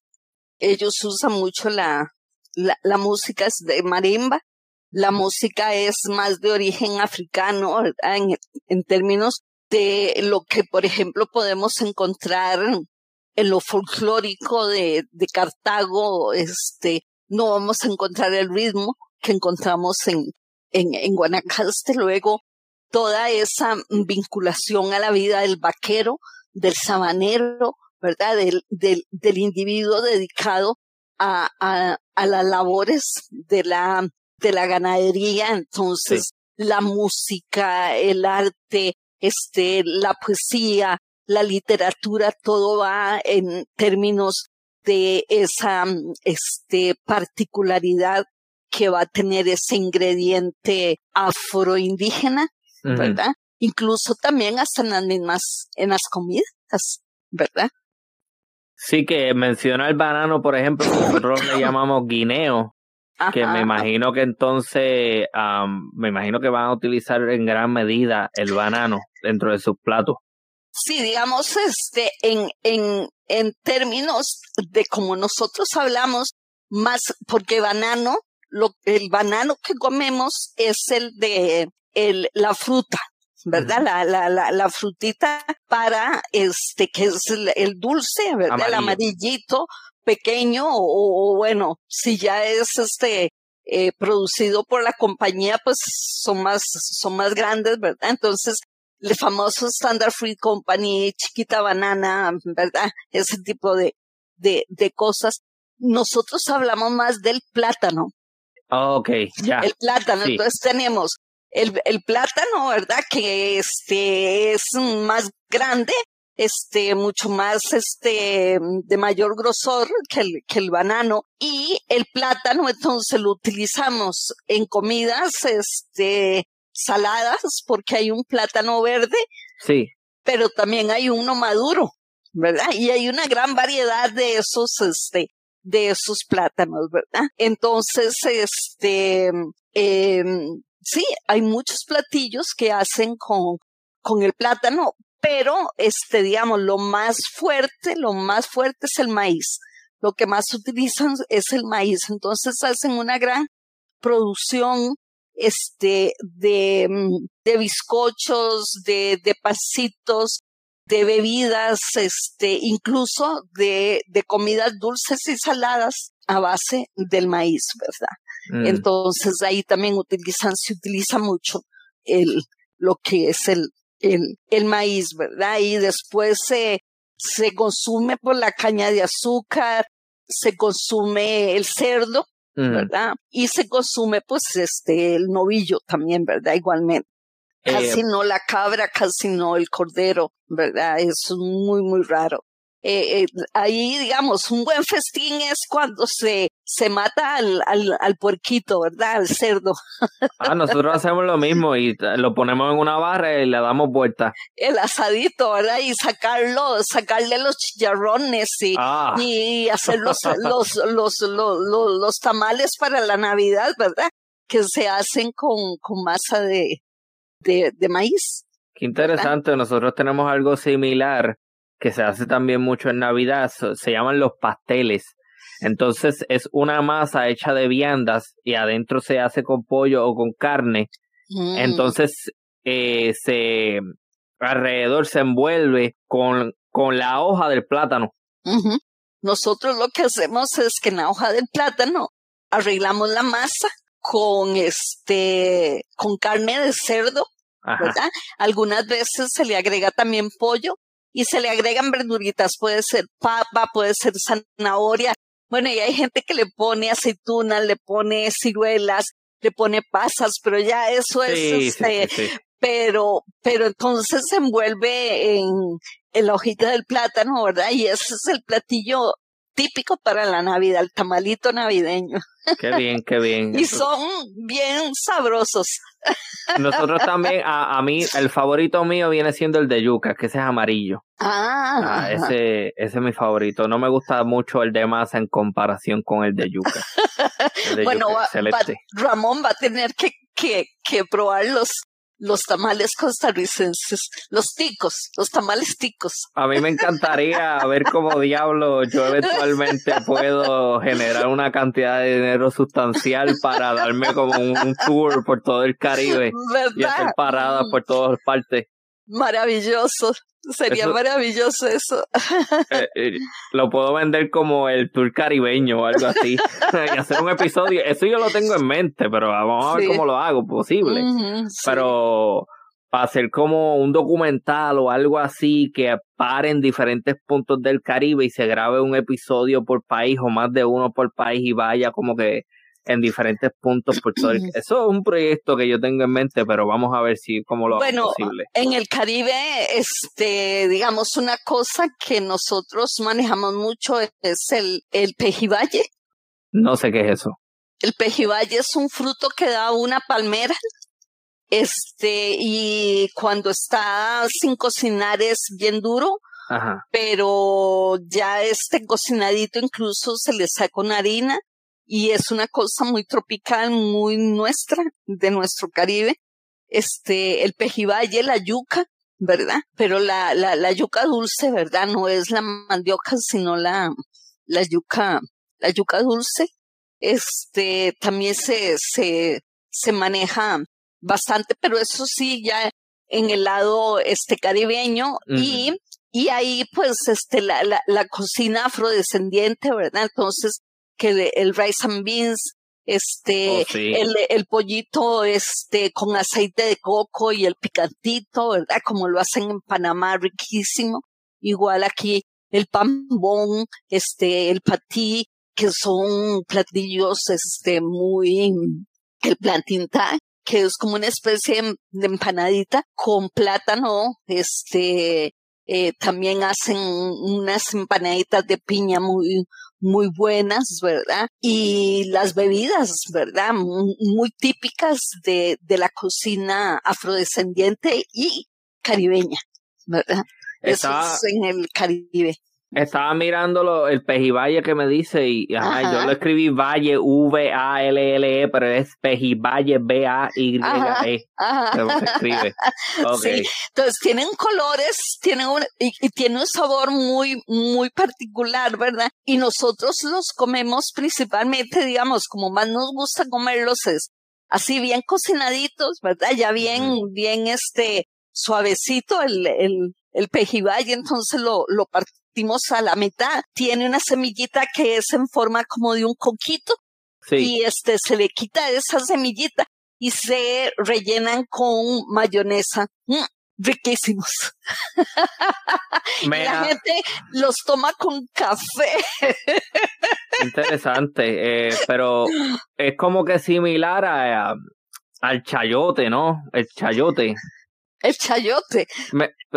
Ellos usan mucho la, la, música de marimba. La música es más de origen africano, en, en términos de lo que, por ejemplo, podemos encontrar en lo folclórico de, de Cartago, este, no vamos a encontrar el ritmo que encontramos en, en, en Guanacaste. Luego, toda esa vinculación a la vida del vaquero, del sabanero, ¿verdad? Del, del, del individuo dedicado a, a, a, las labores de la, de la ganadería. Entonces, la música, el arte, este, la poesía, la literatura, todo va en términos de esa este, particularidad que va a tener ese ingrediente afroindígena, ¿verdad? Incluso también hasta en las mismas, en las comidas, ¿verdad? Sí, que menciona el banano, por ejemplo, nosotros le llamamos guineo, que me imagino que entonces, me imagino que van a utilizar en gran medida el banano dentro de sus platos. Sí, digamos, este, en, en, en términos de como nosotros hablamos, más, porque banano, lo, el banano que comemos es el de el, la fruta, ¿verdad? La, la, la, la, frutita para este, que es el, dulce, ¿verdad? El amarillito, pequeño o, bueno, si ya es este eh, producido por la compañía, pues son más, son más grandes, ¿verdad? Entonces, el famoso Standard Fruit Company, Chiquita Banana, ¿verdad? Ese tipo de, de, de cosas. Nosotros hablamos más del plátano. ok, ya. El plátano. Entonces tenemos el, el plátano, ¿verdad? Que este es más grande este, mucho más, este, de mayor grosor que el, que el banano. Y el plátano, entonces lo utilizamos en comidas, este, saladas, porque hay un plátano verde. Sí. Pero también hay uno maduro, ¿verdad? Y hay una gran variedad de esos, este, de esos plátanos, ¿verdad? Entonces, este, eh, sí, hay muchos platillos que hacen con, con el plátano, pero este, digamos, lo más fuerte, lo más fuerte es el maíz. Lo que más utilizan es el maíz. Entonces hacen una gran producción este, de, mm, de bizcochos, de, de pasitos, de bebidas, este, incluso de, de comidas dulces y saladas a base del maíz, ¿verdad? Mm. Entonces ahí también utilizan, se utiliza mucho el, lo que es el, el, el maíz, ¿verdad? Y después se, se consume por la caña de azúcar, se consume el cerdo, ¿verdad? Y se consume pues este el novillo también, ¿verdad? Igualmente. Casi eh, no la cabra, casi no el cordero, ¿verdad? Es muy, muy raro. Eh, eh, ahí, digamos, un buen festín es cuando se, se mata al, al, al puerquito, ¿verdad? Al cerdo. Ah, nosotros hacemos lo mismo y lo ponemos en una barra y le damos vuelta. El asadito, ¿verdad? Y sacarlo, sacarle los chillarrones y, ah. y hacer los, los, los, los, los, tamales para la Navidad, ¿verdad? Que se hacen con, con masa de, de, de maíz. Qué interesante, nosotros tenemos algo similar que se hace también mucho en Navidad, se llaman los pasteles. Entonces es una masa hecha de viandas y adentro se hace con pollo o con carne. Mm. Entonces eh, se alrededor se envuelve con, con la hoja del plátano. Nosotros lo que hacemos es que en la hoja del plátano arreglamos la masa con este con carne de cerdo, ¿verdad? Algunas veces se le agrega también pollo y se le agregan verduritas, puede ser papa, puede ser zanahoria. Bueno, y hay gente que le pone aceitunas, le pone ciruelas, le pone pasas, pero ya eso es, este, pero, pero entonces se envuelve en, en la hojita del plátano, ¿verdad? Y ese es el platillo típico para la Navidad, el tamalito navideño. Qué bien, qué bien. y son bien sabrosos. Nosotros también, a, a, mí, el favorito mío viene siendo el de yuca, que ese es amarillo. Ah. ah ese, ese es mi favorito. No me gusta mucho el de masa en comparación con el de yuca. bueno, Ramón va a tener que, que, que probarlos los tamales costarricenses, los ticos, los tamales ticos. A mí me encantaría ver cómo diablo yo eventualmente puedo generar una cantidad de dinero sustancial para darme como un, tour por todo el Caribe y hacer paradas por todas partes. Maravilloso. Sería maravilloso eso. Eh, eh, lo puedo vender como el tour caribeño o algo así. y hacer un episodio. Eso yo lo tengo en mente, pero vamos a ver cómo lo hago posible. Pero para hacer como un documental o algo así que pare en diferentes puntos del Caribe y se grabe un episodio por país o más de uno por país y vaya como que en diferentes puntos por todo Eso es un proyecto que yo tengo en mente, pero vamos a ver si cómo lo bueno, posible. En el Caribe, este, digamos, una cosa que nosotros manejamos mucho es el, el pejibaye. No sé qué es eso. El pejibaye es un fruto que da una palmera. Este, y cuando está sin cocinar es bien duro. Ajá. Pero ya este cocinadito incluso se le saca con harina y es una cosa muy tropical, muy nuestra, de nuestro Caribe. Este, el pejibaye, la yuca, ¿verdad? Pero la, la, la yuca dulce, ¿verdad? No es la mandioca, sino la, la yuca, la yuca dulce. Este, también se, se, se maneja bastante, pero eso sí, ya en el lado este caribeño y, y ahí pues este la, la, la cocina afrodescendiente, ¿verdad? Entonces que el rice and beans, este, oh, el, el, pollito, este, con aceite de coco y el picantito, ¿verdad? Como lo hacen en Panamá, riquísimo. Igual aquí el pambón, este, el patí, que son platillos, este, muy, el plantinta, que es como una especie de empanadita con plátano, este, eh, también hacen unas empanaditas de piña muy, muy buenas, ¿verdad? Y las bebidas, ¿verdad? Muy, típicas de, de la cocina afrodescendiente y caribeña, ¿verdad? Eso es en el Caribe. Estaba mirando el Pejivalle que me dice y ajá, yo lo escribí Valle V-A-L-L-E, pero es Pejivalle B-A-Y-E. Se escribe. Sí, entonces tienen colores, tienen un, y, y, tiene un sabor muy, muy particular, ¿verdad? Y nosotros los comemos principalmente, digamos, como más nos gusta comerlos es así bien cocinaditos, ¿verdad? Ya bien, bien este, suavecito el, el, el pejibaye, entonces lo, lo partimos a la mitad. Tiene una semillita que es en forma como de un coquito. Y este, se le quita esa semillita y se rellenan con mayonesa. Mm, riquísimos. y la gente los toma con café. Interesante, eh, pero es como que similar a, al chayote, ¿no? El chayote. El chayote.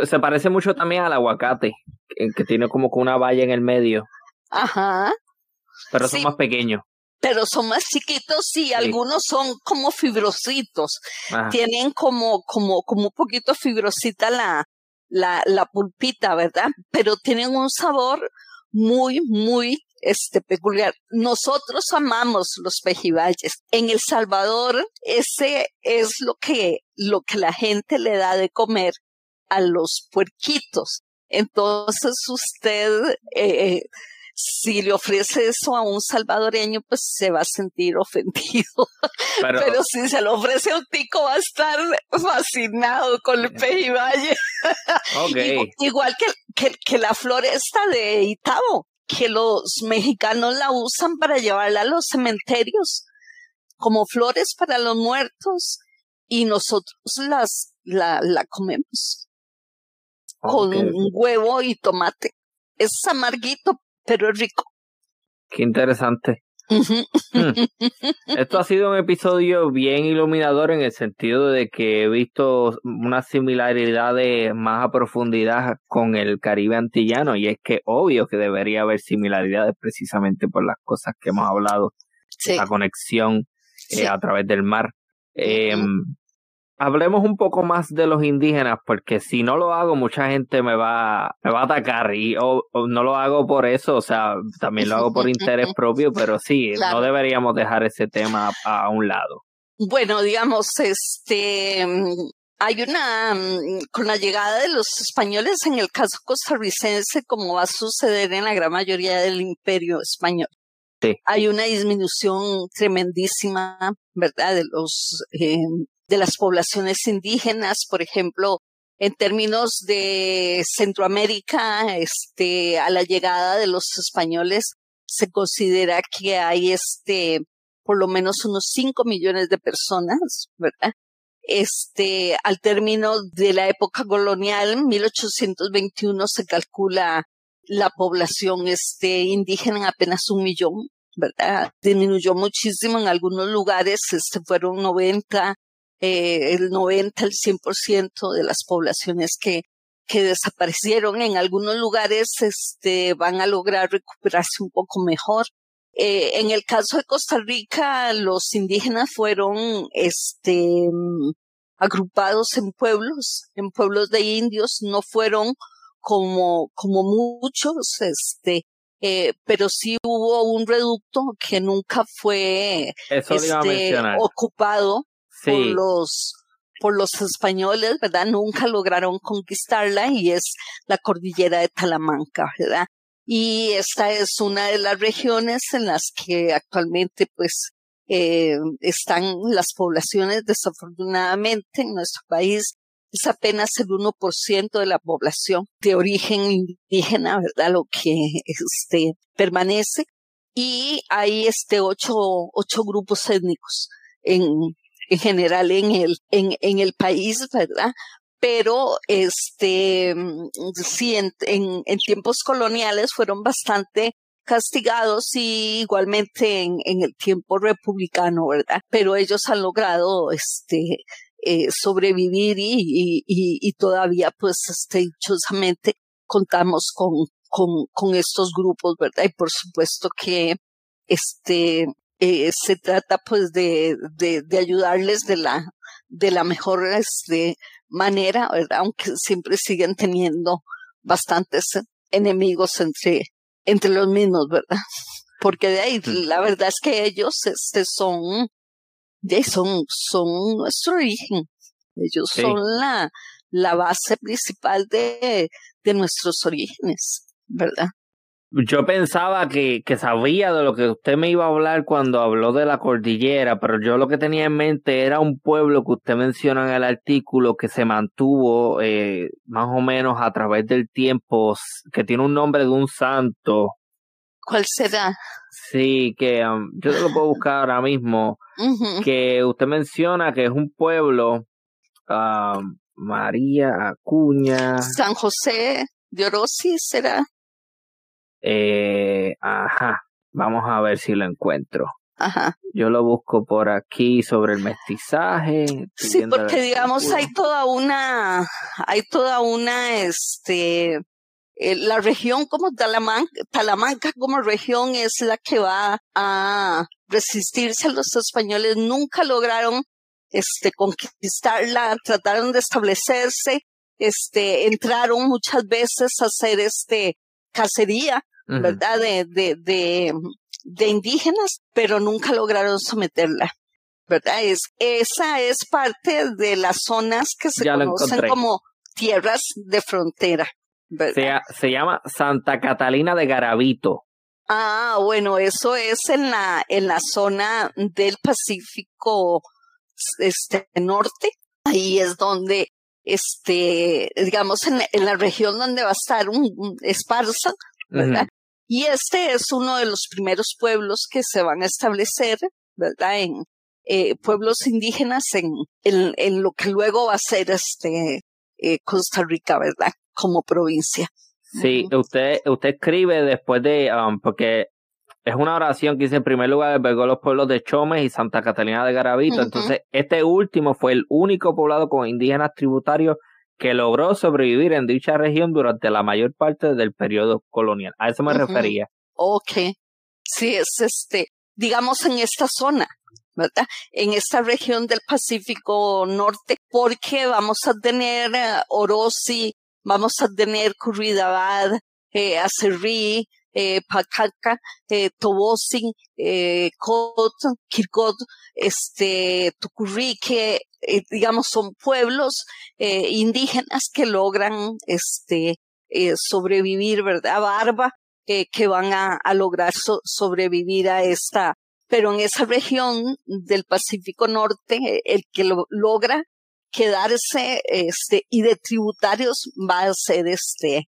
se parece mucho también al aguacate, que, tiene como que una valla en el medio. Ajá. Pero son más pequeños. Pero son más chiquitos y algunos son como fibrositos. Tienen como, como, como un poquito fibrosita la, la, la pulpita, ¿verdad? Pero tienen un sabor muy, muy este peculiar. Nosotros amamos los pejibayes. En El Salvador, ese es lo que, lo que la gente le da de comer a los puerquitos. Entonces usted, eh, si le ofrece eso a un salvadoreño, pues se va a sentir ofendido. Pero, si se lo ofrece a un tico, va a estar fascinado con el pejibaye. igual, que, que, que, la floresta de Itabo que los mexicanos la usan para llevarla a los cementerios como flores para los muertos y nosotros las la, la comemos. Con huevo y tomate. Es amarguito, pero es rico. Qué interesante. Hmm. Esto ha sido un episodio bien iluminador en el sentido de que he visto una similaridad más a profundidad con el Caribe antillano y es que obvio que debería haber similaridades precisamente por las cosas que hemos hablado, la conexión eh, a través del mar. Eh, hablemos un poco más de los indígenas, porque si no lo hago, mucha gente me va, me va a atacar y no lo hago por eso, o sea, también lo hago por interés propio, pero sí, no deberíamos dejar ese tema a, un lado. Bueno, digamos, este, hay una, con la llegada de los españoles, en el caso costarricense, como va a suceder en la gran mayoría del imperio español. Sí. Hay una disminución tremendísima, ¿verdad? De los eh, de las poblaciones indígenas, por ejemplo, en términos de Centroamérica, este, a la llegada de los españoles, se considera que hay este, por lo menos unos 5 millones de personas, ¿verdad? Este, al término de la época colonial, 1821, se calcula la población este, indígena en apenas un millón, ¿verdad? Disminuyó muchísimo en algunos lugares, este, fueron 90, eh, el 90, el 100% de las poblaciones que, que desaparecieron. En algunos lugares este, van a lograr recuperarse un poco mejor. Eh, en el caso de Costa Rica, los indígenas fueron este, agrupados en pueblos, en pueblos de indios, no fueron como, como muchos, este, eh, pero sí hubo un reducto que nunca fue este, ocupado por los por los españoles, ¿verdad? Nunca lograron conquistarla y es la cordillera de Talamanca, ¿verdad? Y esta es una de las regiones en las que actualmente, pues, eh, están las poblaciones. Desafortunadamente, en nuestro país es apenas el 1% de la población de origen indígena, ¿verdad? Lo que este, permanece. Y hay este ocho, ocho grupos étnicos en, en general en el, en, en el país, ¿verdad? Pero este, sí, en, en, en tiempos coloniales fueron bastante castigados y igualmente en, en el tiempo republicano, ¿verdad? Pero ellos han logrado, este, eh, sobrevivir y, y, y, todavía, pues, este, dichosamente contamos con, con, con estos grupos, ¿verdad? Y por supuesto que, este, eh, se trata pues de, de, de, ayudarles de la, de la mejor este, manera, ¿verdad? Aunque siempre siguen teniendo bastantes enemigos entre, entre los mismos, ¿verdad? Porque de ahí, la verdad es que ellos este, son, de son, son nuestro origen. Ellos son la, la base principal de, de nuestros orígenes, ¿verdad? Yo pensaba que, que, sabía de lo que usted me iba a hablar cuando habló de la cordillera, pero yo lo que tenía en mente era un pueblo que usted menciona en el artículo que se mantuvo eh, más o menos a través del tiempo, que tiene un nombre de un santo. ¿Cuál será? Sí, que um, yo te lo puedo buscar ahora mismo, que usted menciona que es un pueblo, um, María Acuña. San José de Orosi será. Eh, ajá, vamos a ver si lo encuentro. Ajá. Yo lo busco por aquí sobre el mestizaje. Sí, porque digamos hay toda una, hay toda una, este, eh, la región como Talamanca, Talamanca como región es la que va a resistirse a los españoles. Nunca lograron, este, conquistarla, trataron de establecerse, este, entraron muchas veces a hacer este, cacería ¿verdad? De, de, de, de indígenas, pero nunca lograron someterla. ¿verdad? Es, esa es parte de las zonas que se conocen como tierras de frontera. Se, se, llama Santa Catalina de Garavito. Ah, bueno, eso es en la, en la zona del Pacífico este, norte. Ahí es donde, este, digamos, en, en la región donde va a estar un, Esparza, ¿verdad? Y este es uno de los primeros pueblos que se van a establecer, ¿verdad? En eh, pueblos indígenas en, en, en, lo que luego va a ser este eh, Costa Rica, ¿verdad? como provincia. Sí, usted, usted escribe después de, um, porque es una oración que dice en primer lugar albergó los pueblos de Chomes y Santa Catalina de Garavito. Entonces, este último fue el único poblado con indígenas tributarios que logró sobrevivir en dicha región durante la mayor parte del periodo colonial. A eso me refería. Ok. Sí, es este, digamos en esta zona, ¿verdad? En esta región del Pacífico Norte, porque vamos a tener uh, Orosi, vamos a tener Curridabad, eh, Acerrí, eh, Pacaca, eh, Tobosin, eh, Cot, Kirkot, este, Tucurrique, eh, digamos, son pueblos eh, indígenas que logran este, eh, sobrevivir, ¿verdad? Barba, que van a, a lograr sobrevivir a esta, pero en esa región del Pacífico Norte, el que lo logra quedarse, este, y de tributarios va a ser este,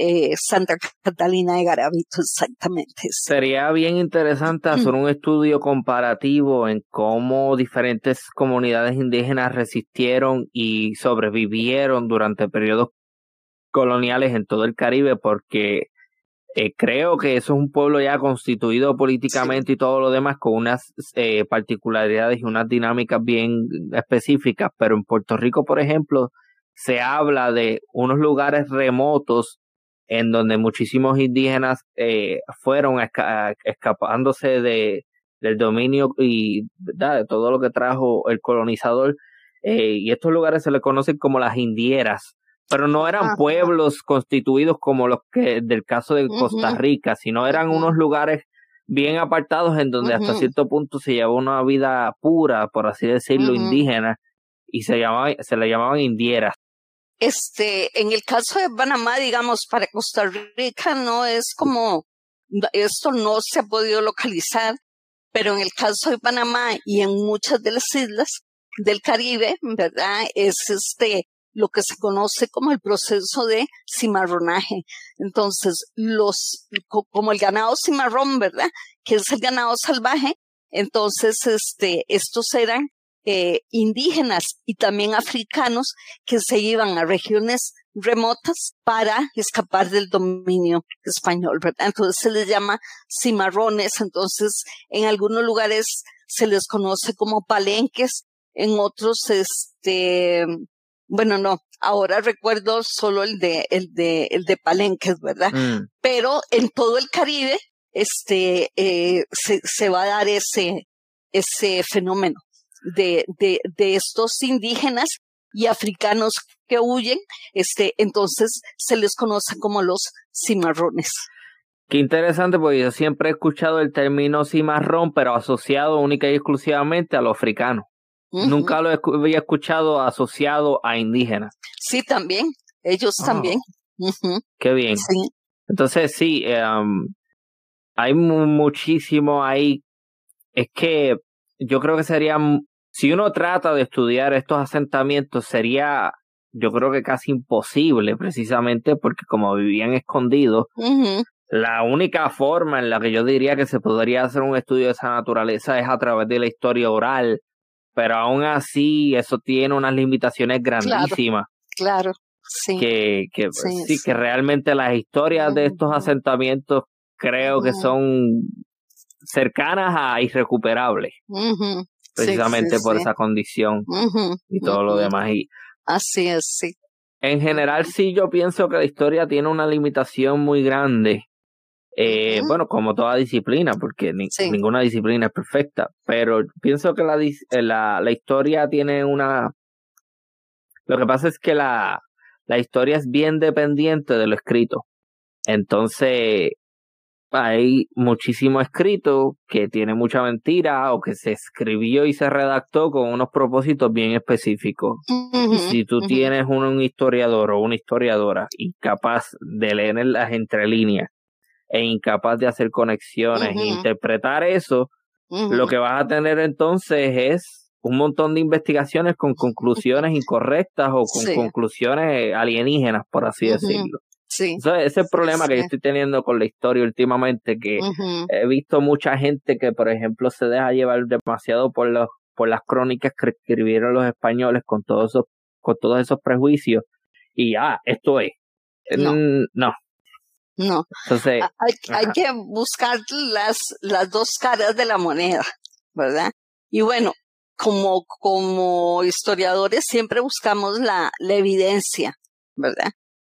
eh, Santa Catalina de Garavito, exactamente. Sería bien interesante hacer un estudio comparativo en cómo diferentes comunidades indígenas resistieron y sobrevivieron durante periodos coloniales en todo el Caribe, porque eh, creo que eso es un pueblo ya constituido políticamente y todo lo demás con unas eh, particularidades y unas dinámicas bien específicas, pero en Puerto Rico, por ejemplo, se habla de unos lugares remotos en donde muchísimos indígenas eh, fueron escapándose de, del dominio y de todo lo que trajo el colonizador. Eh, y estos lugares se les conocen como las indieras, pero no eran pueblos constituidos como los que del caso de Costa Rica, sino eran unos lugares bien apartados en donde hasta cierto punto se llevaba una vida pura, por así decirlo, indígena, y se, llamaba, se le llamaban indieras. Este, en el caso de Panamá, digamos, para Costa Rica no es como, esto no se ha podido localizar, pero en el caso de Panamá y en muchas de las islas del Caribe, ¿verdad? Es este, lo que se conoce como el proceso de cimarronaje. Entonces, los, como el ganado cimarrón, ¿verdad? Que es el ganado salvaje, entonces, este, estos eran eh, indígenas y también africanos que se iban a regiones remotas para escapar del dominio español, ¿verdad? Entonces se les llama cimarrones, entonces en algunos lugares se les conoce como palenques, en otros, este, bueno, no, ahora recuerdo solo el de, el de, el de palenques, ¿verdad? Mm. Pero en todo el Caribe, este, eh, se, se va a dar ese, ese fenómeno de, de, de estos indígenas y africanos que huyen, este, entonces se les conoce como los cimarrones. Qué interesante, porque yo siempre he escuchado el término cimarrón, pero asociado única y exclusivamente a lo africano. Nunca lo había escuchado asociado a indígenas. Sí, también. Ellos ah. también. Qué bien. Entonces, sí, em, hay muchísimo ahí. Es que yo creo que sería si uno trata de estudiar estos asentamientos, sería, yo creo que casi imposible, precisamente porque como vivían escondidos, la única forma en la que yo diría que se podría hacer un estudio de esa naturaleza es a través de la historia oral, pero aún así eso tiene unas limitaciones grandísimas. Claro. Sí. Que, que sí, que realmente las historias de estos asentamientos creo que son cercanas a irrecuperables precisamente por esa condición y todo lo demás. Y Así es, sí. En general, sí, yo pienso que la historia tiene una limitación muy grande. Eh, bueno, como toda disciplina, porque ninguna disciplina es perfecta, pero pienso que la, eh, la, la historia tiene una... Lo que pasa es que la, la historia es bien dependiente de lo escrito. Entonces, hay muchísimo escrito que tiene mucha mentira o que se escribió y se redactó con unos propósitos bien específicos. y si tú tienes un, historiador o una historiadora incapaz de leer las entrelíneas e incapaz de hacer conexiones e interpretar eso, lo que vas a tener entonces es un montón de investigaciones con conclusiones incorrectas o con conclusiones alienígenas, por así decirlo. Sí. ese es el problema que yo estoy teniendo con la historia últimamente, que he visto mucha gente que, por ejemplo, se deja llevar demasiado por los por las crónicas que escribieron los españoles con todos esos con todos esos prejuicios y ya, esto es. No. no. No. Entonces, hay, hay que buscar las, las dos caras de la moneda, ¿verdad? Y bueno, como, como historiadores siempre buscamos la, la evidencia, ¿verdad?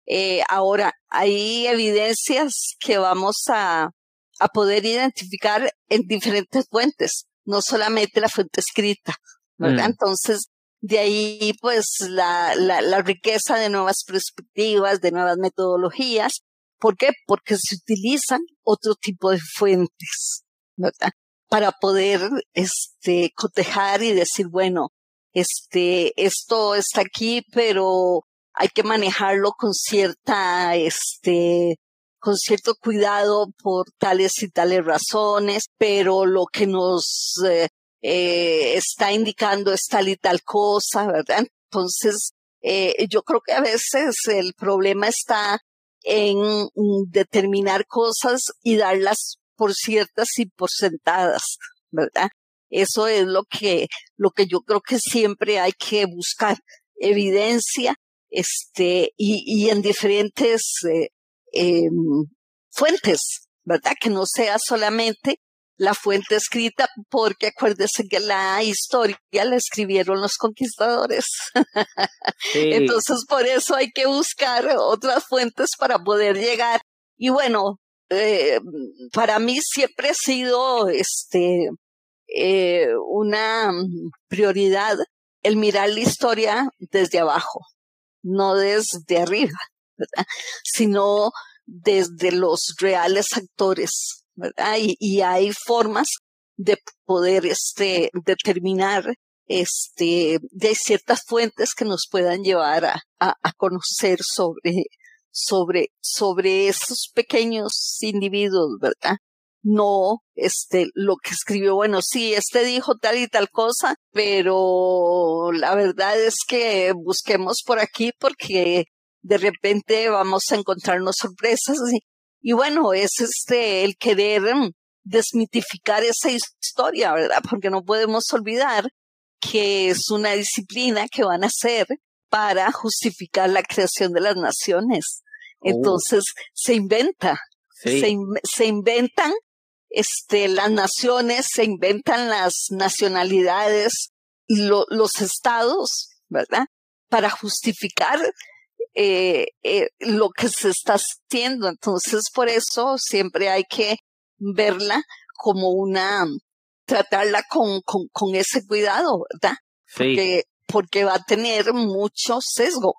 Eh, ahora, hay evidencias que vamos a, a poder identificar en diferentes fuentes, no solamente la fuente escrita, ¿verdad? Mm. Entonces, de ahí, pues, la, la, la riqueza de nuevas perspectivas, de nuevas metodologías. ¿Por qué? Porque se utilizan otro tipo de fuentes, ¿verdad? Para poder, este, cotejar y decir, bueno, este, esto está aquí, pero hay que manejarlo con cierta, este, con cierto cuidado por tales y tales razones, pero lo que nos eh, eh, está indicando es tal y tal cosa, ¿verdad? Entonces, eh, yo creo que a veces el problema está en determinar cosas y darlas por ciertas y por sentadas, ¿verdad? Eso es lo que, lo que yo creo que siempre hay que buscar, evidencia, este, y, y en diferentes eh, eh, fuentes, ¿verdad? Que no sea solamente la fuente escrita, porque acuérdese que la historia la escribieron los conquistadores. sí. Entonces, por eso hay que buscar otras fuentes para poder llegar. Y bueno, eh, para mí siempre ha sido este eh, una prioridad el mirar la historia desde abajo, no desde arriba, ¿verdad? sino desde los reales actores, ¿verdad? Y, y hay formas de poder este, determinar este, de ciertas fuentes que nos puedan llevar a, a, a conocer sobre, sobre, sobre esos pequeños individuos, ¿verdad? No, este, lo que escribió, bueno, sí, este dijo tal y tal cosa, pero la verdad es que busquemos por aquí porque de repente vamos a encontrarnos sorpresas y, y bueno, es este, el querer desmitificar esa historia, ¿verdad? Porque no podemos olvidar que es una disciplina que van a hacer para justificar la creación de las naciones. Entonces oh. se inventa, sí. se, in, se, inventan este, las naciones, se inventan las nacionalidades, lo, los estados, ¿verdad? Para justificar eh, eh, lo que se está haciendo. Entonces, por eso siempre hay que verla como una, tratarla con, con, con ese cuidado, ¿verdad? Sí. Porque, porque va a tener mucho sesgo.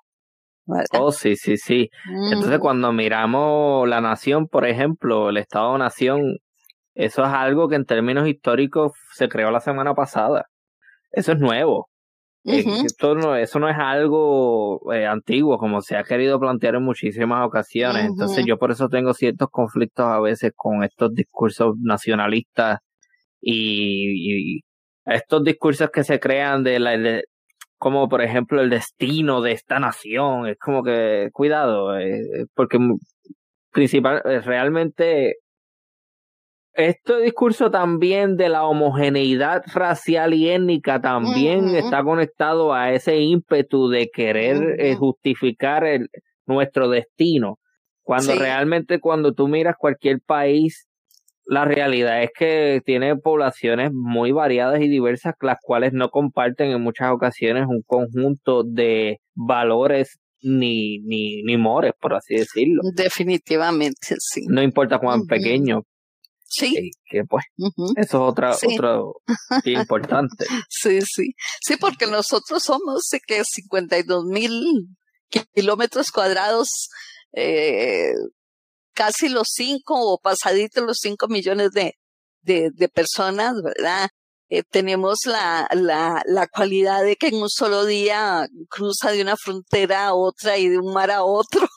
¿verdad? Oh, sí, sí, sí. Mm. Entonces, cuando miramos la nación, por ejemplo, el Estado-nación, eso es algo que en términos históricos se creó la semana pasada. Eso es nuevo. Uh -huh. Eh, esto no, eso no es algo eh, antiguo, como se ha querido plantear en muchísimas ocasiones. Uh -huh. Entonces, yo por eso tengo ciertos conflictos a veces con estos discursos nacionalistas y, y estos discursos que se crean de la, de, como por ejemplo el destino de esta nación, es como que cuidado, eh, porque principal, realmente este discurso también de la homogeneidad racial y étnica también uh -huh. está conectado a ese ímpetu de querer uh -huh. eh, justificar el, nuestro destino. Cuando Sí. realmente cuando tú miras cualquier país, la realidad es que tiene poblaciones muy variadas y diversas, las cuales no comparten en muchas ocasiones un conjunto de valores ni, ni, ni mores, por así decirlo. Definitivamente, sí. No importa cuán pequeño, Sí. que, que, pues eso es otra, Sí. otro importante. Sí, sí. Sí, porque nosotros somos de que 52 mil kilómetros cuadrados, eh, casi los cinco o pasaditos los cinco millones de, de, de personas, ¿verdad? Eh, tenemos la, la, la cualidad de que en un solo día cruza de una frontera a otra y de un mar a otro.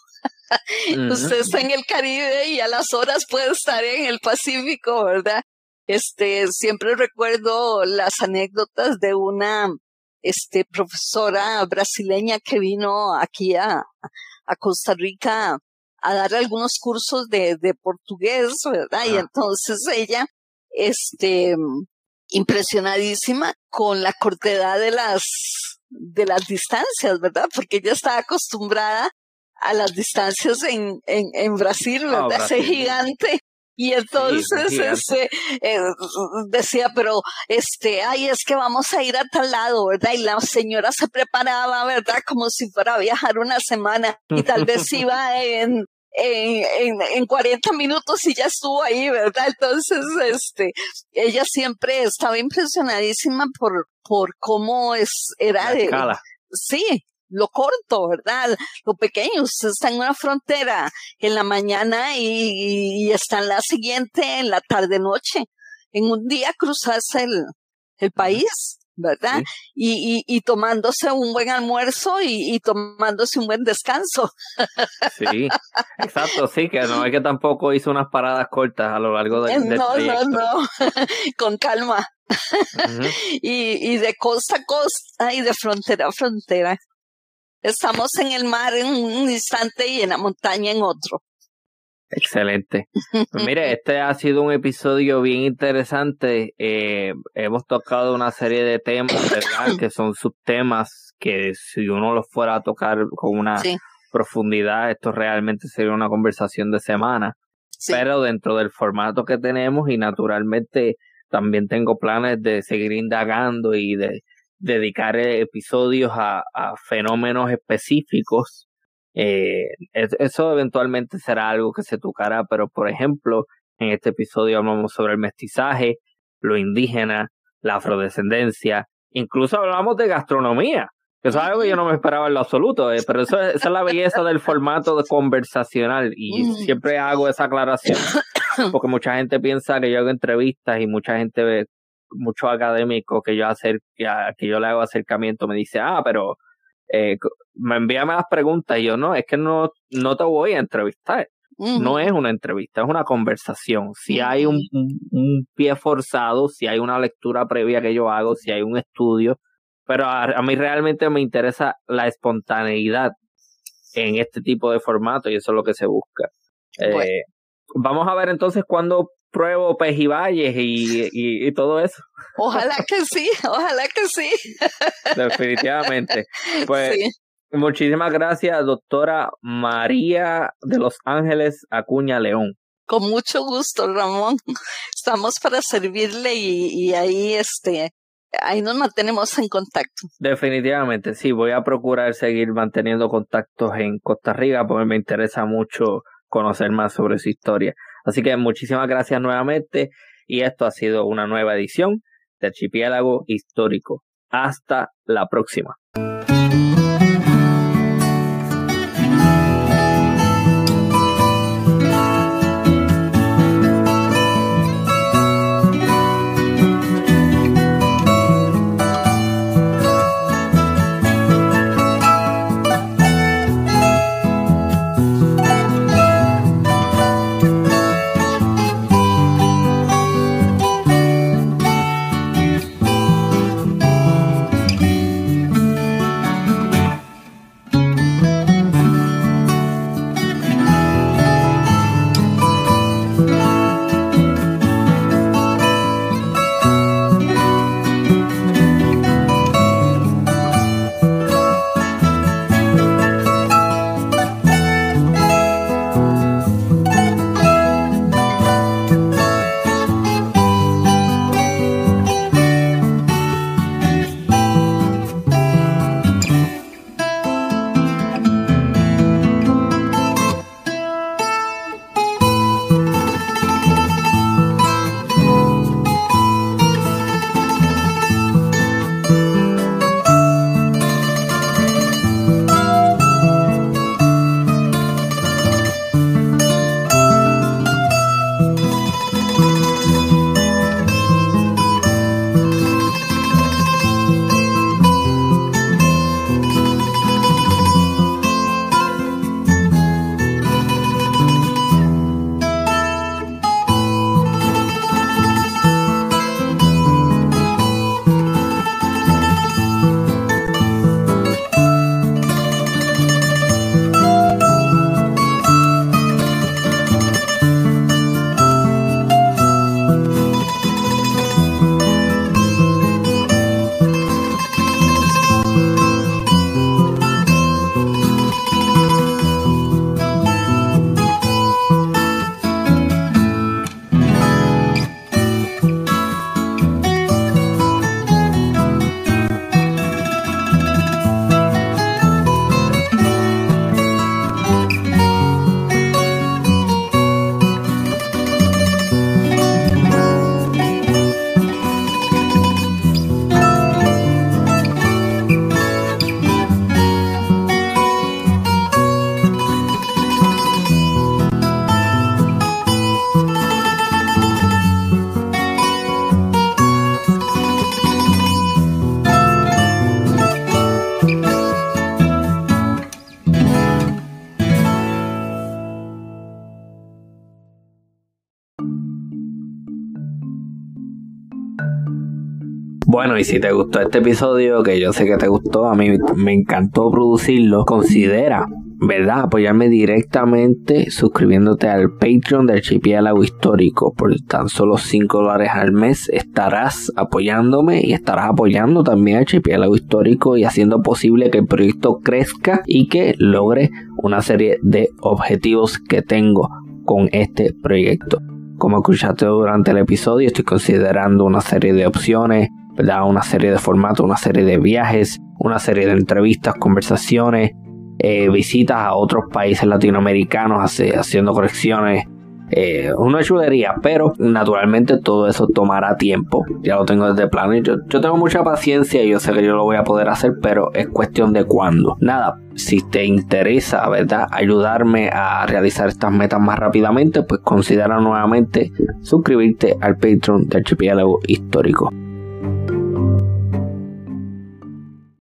Usted está en el Caribe y a las horas puede estar en el Pacífico, ¿verdad? Este, siempre recuerdo las anécdotas de una, este, profesora brasileña que vino aquí a, a Costa Rica a dar algunos cursos de, de portugués, ¿verdad? Y Ah. entonces ella, este, impresionadísima con la cortedad de las, de las distancias, ¿verdad? Porque ella estaba acostumbrada a las distancias en, en, en Brasil, ah, ¿verdad? Ese gigante. Y entonces este, eh, decía, pero este, ay, es que vamos a ir a tal lado, ¿verdad? Y la señora se preparaba, ¿verdad? Como si fuera a viajar una semana y tal vez iba en, en, en, 40 minutos y ya estuvo ahí, ¿verdad? Entonces, este, ella siempre estaba impresionadísima por, por cómo es, era de, sí, lo corto, ¿verdad? Lo pequeño, usted está en una frontera en la mañana y, está en la siguiente en la tarde-noche. En un día cruzas el, el país, ¿verdad? Y, y, tomándose un buen almuerzo y, y, tomándose un buen descanso. Sí, exacto, sí, que no es que tampoco hizo unas paradas cortas a lo largo de, del No, no, no, con calma. y, y de costa a costa y de frontera a frontera. Estamos en el mar en un instante y en la montaña en otro. Excelente. Pues mire, este ha sido un episodio bien interesante. Eh, hemos tocado una serie de temas, ¿verdad? que son subtemas que si uno los fuera a tocar con una profundidad, esto realmente sería una conversación de semana. Pero dentro del formato que tenemos y naturalmente también tengo planes de seguir indagando y de dedicar episodios a, fenómenos específicos. Eh, eso eventualmente será algo que se tocará, pero por ejemplo, en este episodio hablamos sobre el mestizaje, lo indígena, la afrodescendencia, incluso hablamos de gastronomía, que eso es algo que yo no me esperaba en lo absoluto, eh, pero eso, esa es la belleza del formato de conversacional y siempre hago esa aclaración, porque mucha gente piensa que yo hago entrevistas y mucha gente ve muchos académicos que yo hacer que yo le hago acercamiento me dice ah pero eh, me envíame las preguntas y yo no es que no no te voy a entrevistar no es una entrevista es una conversación. Si hay un, un, pie forzado si hay una lectura previa que yo hago si hay un estudio pero a, mí realmente me interesa la espontaneidad en este tipo de formato y eso es lo que se busca. Eh, vamos a ver entonces cuándo pruebo pejibayes y, y, todo eso. Ojalá que sí, ojalá que sí. Definitivamente. Pues muchísimas gracias, doctora María de Los Ángeles Acuña León. Con mucho gusto, Ramón. Estamos para servirle y, y ahí este ahí nos mantenemos en contacto. Definitivamente, sí, voy a procurar seguir manteniendo contactos en Costa Rica porque me interesa mucho conocer más sobre su historia. Así que muchísimas gracias nuevamente y esto ha sido una nueva edición de Archipiélago Histórico. Hasta la próxima. Bueno, y si te gustó este episodio, que yo sé que te gustó, a mí me encantó producirlo, considera ¿verdad? Apoyarme directamente suscribiéndote al Patreon del Archipiélago Histórico. Por tan solo 5 dólares al mes estarás apoyándome y estarás apoyando también al Archipiélago Histórico y haciendo posible que el proyecto crezca y que logre una serie de objetivos que tengo con este proyecto. Como escuchaste durante el episodio, estoy considerando una serie de opciones, ¿verdad? Una serie de formatos, una serie de viajes, una serie de entrevistas, conversaciones, eh, visitas a otros países latinoamericanos haciendo correcciones. Eh, una chulería, pero naturalmente todo eso tomará tiempo. Ya lo tengo desde plano yo, yo, tengo mucha paciencia y yo sé que yo lo voy a poder hacer, pero es cuestión de cuándo. Nada, si te interesa, ¿verdad? Ayudarme a realizar estas metas más rápidamente, pues considera nuevamente suscribirte al Patreon de Archipiélago Histórico.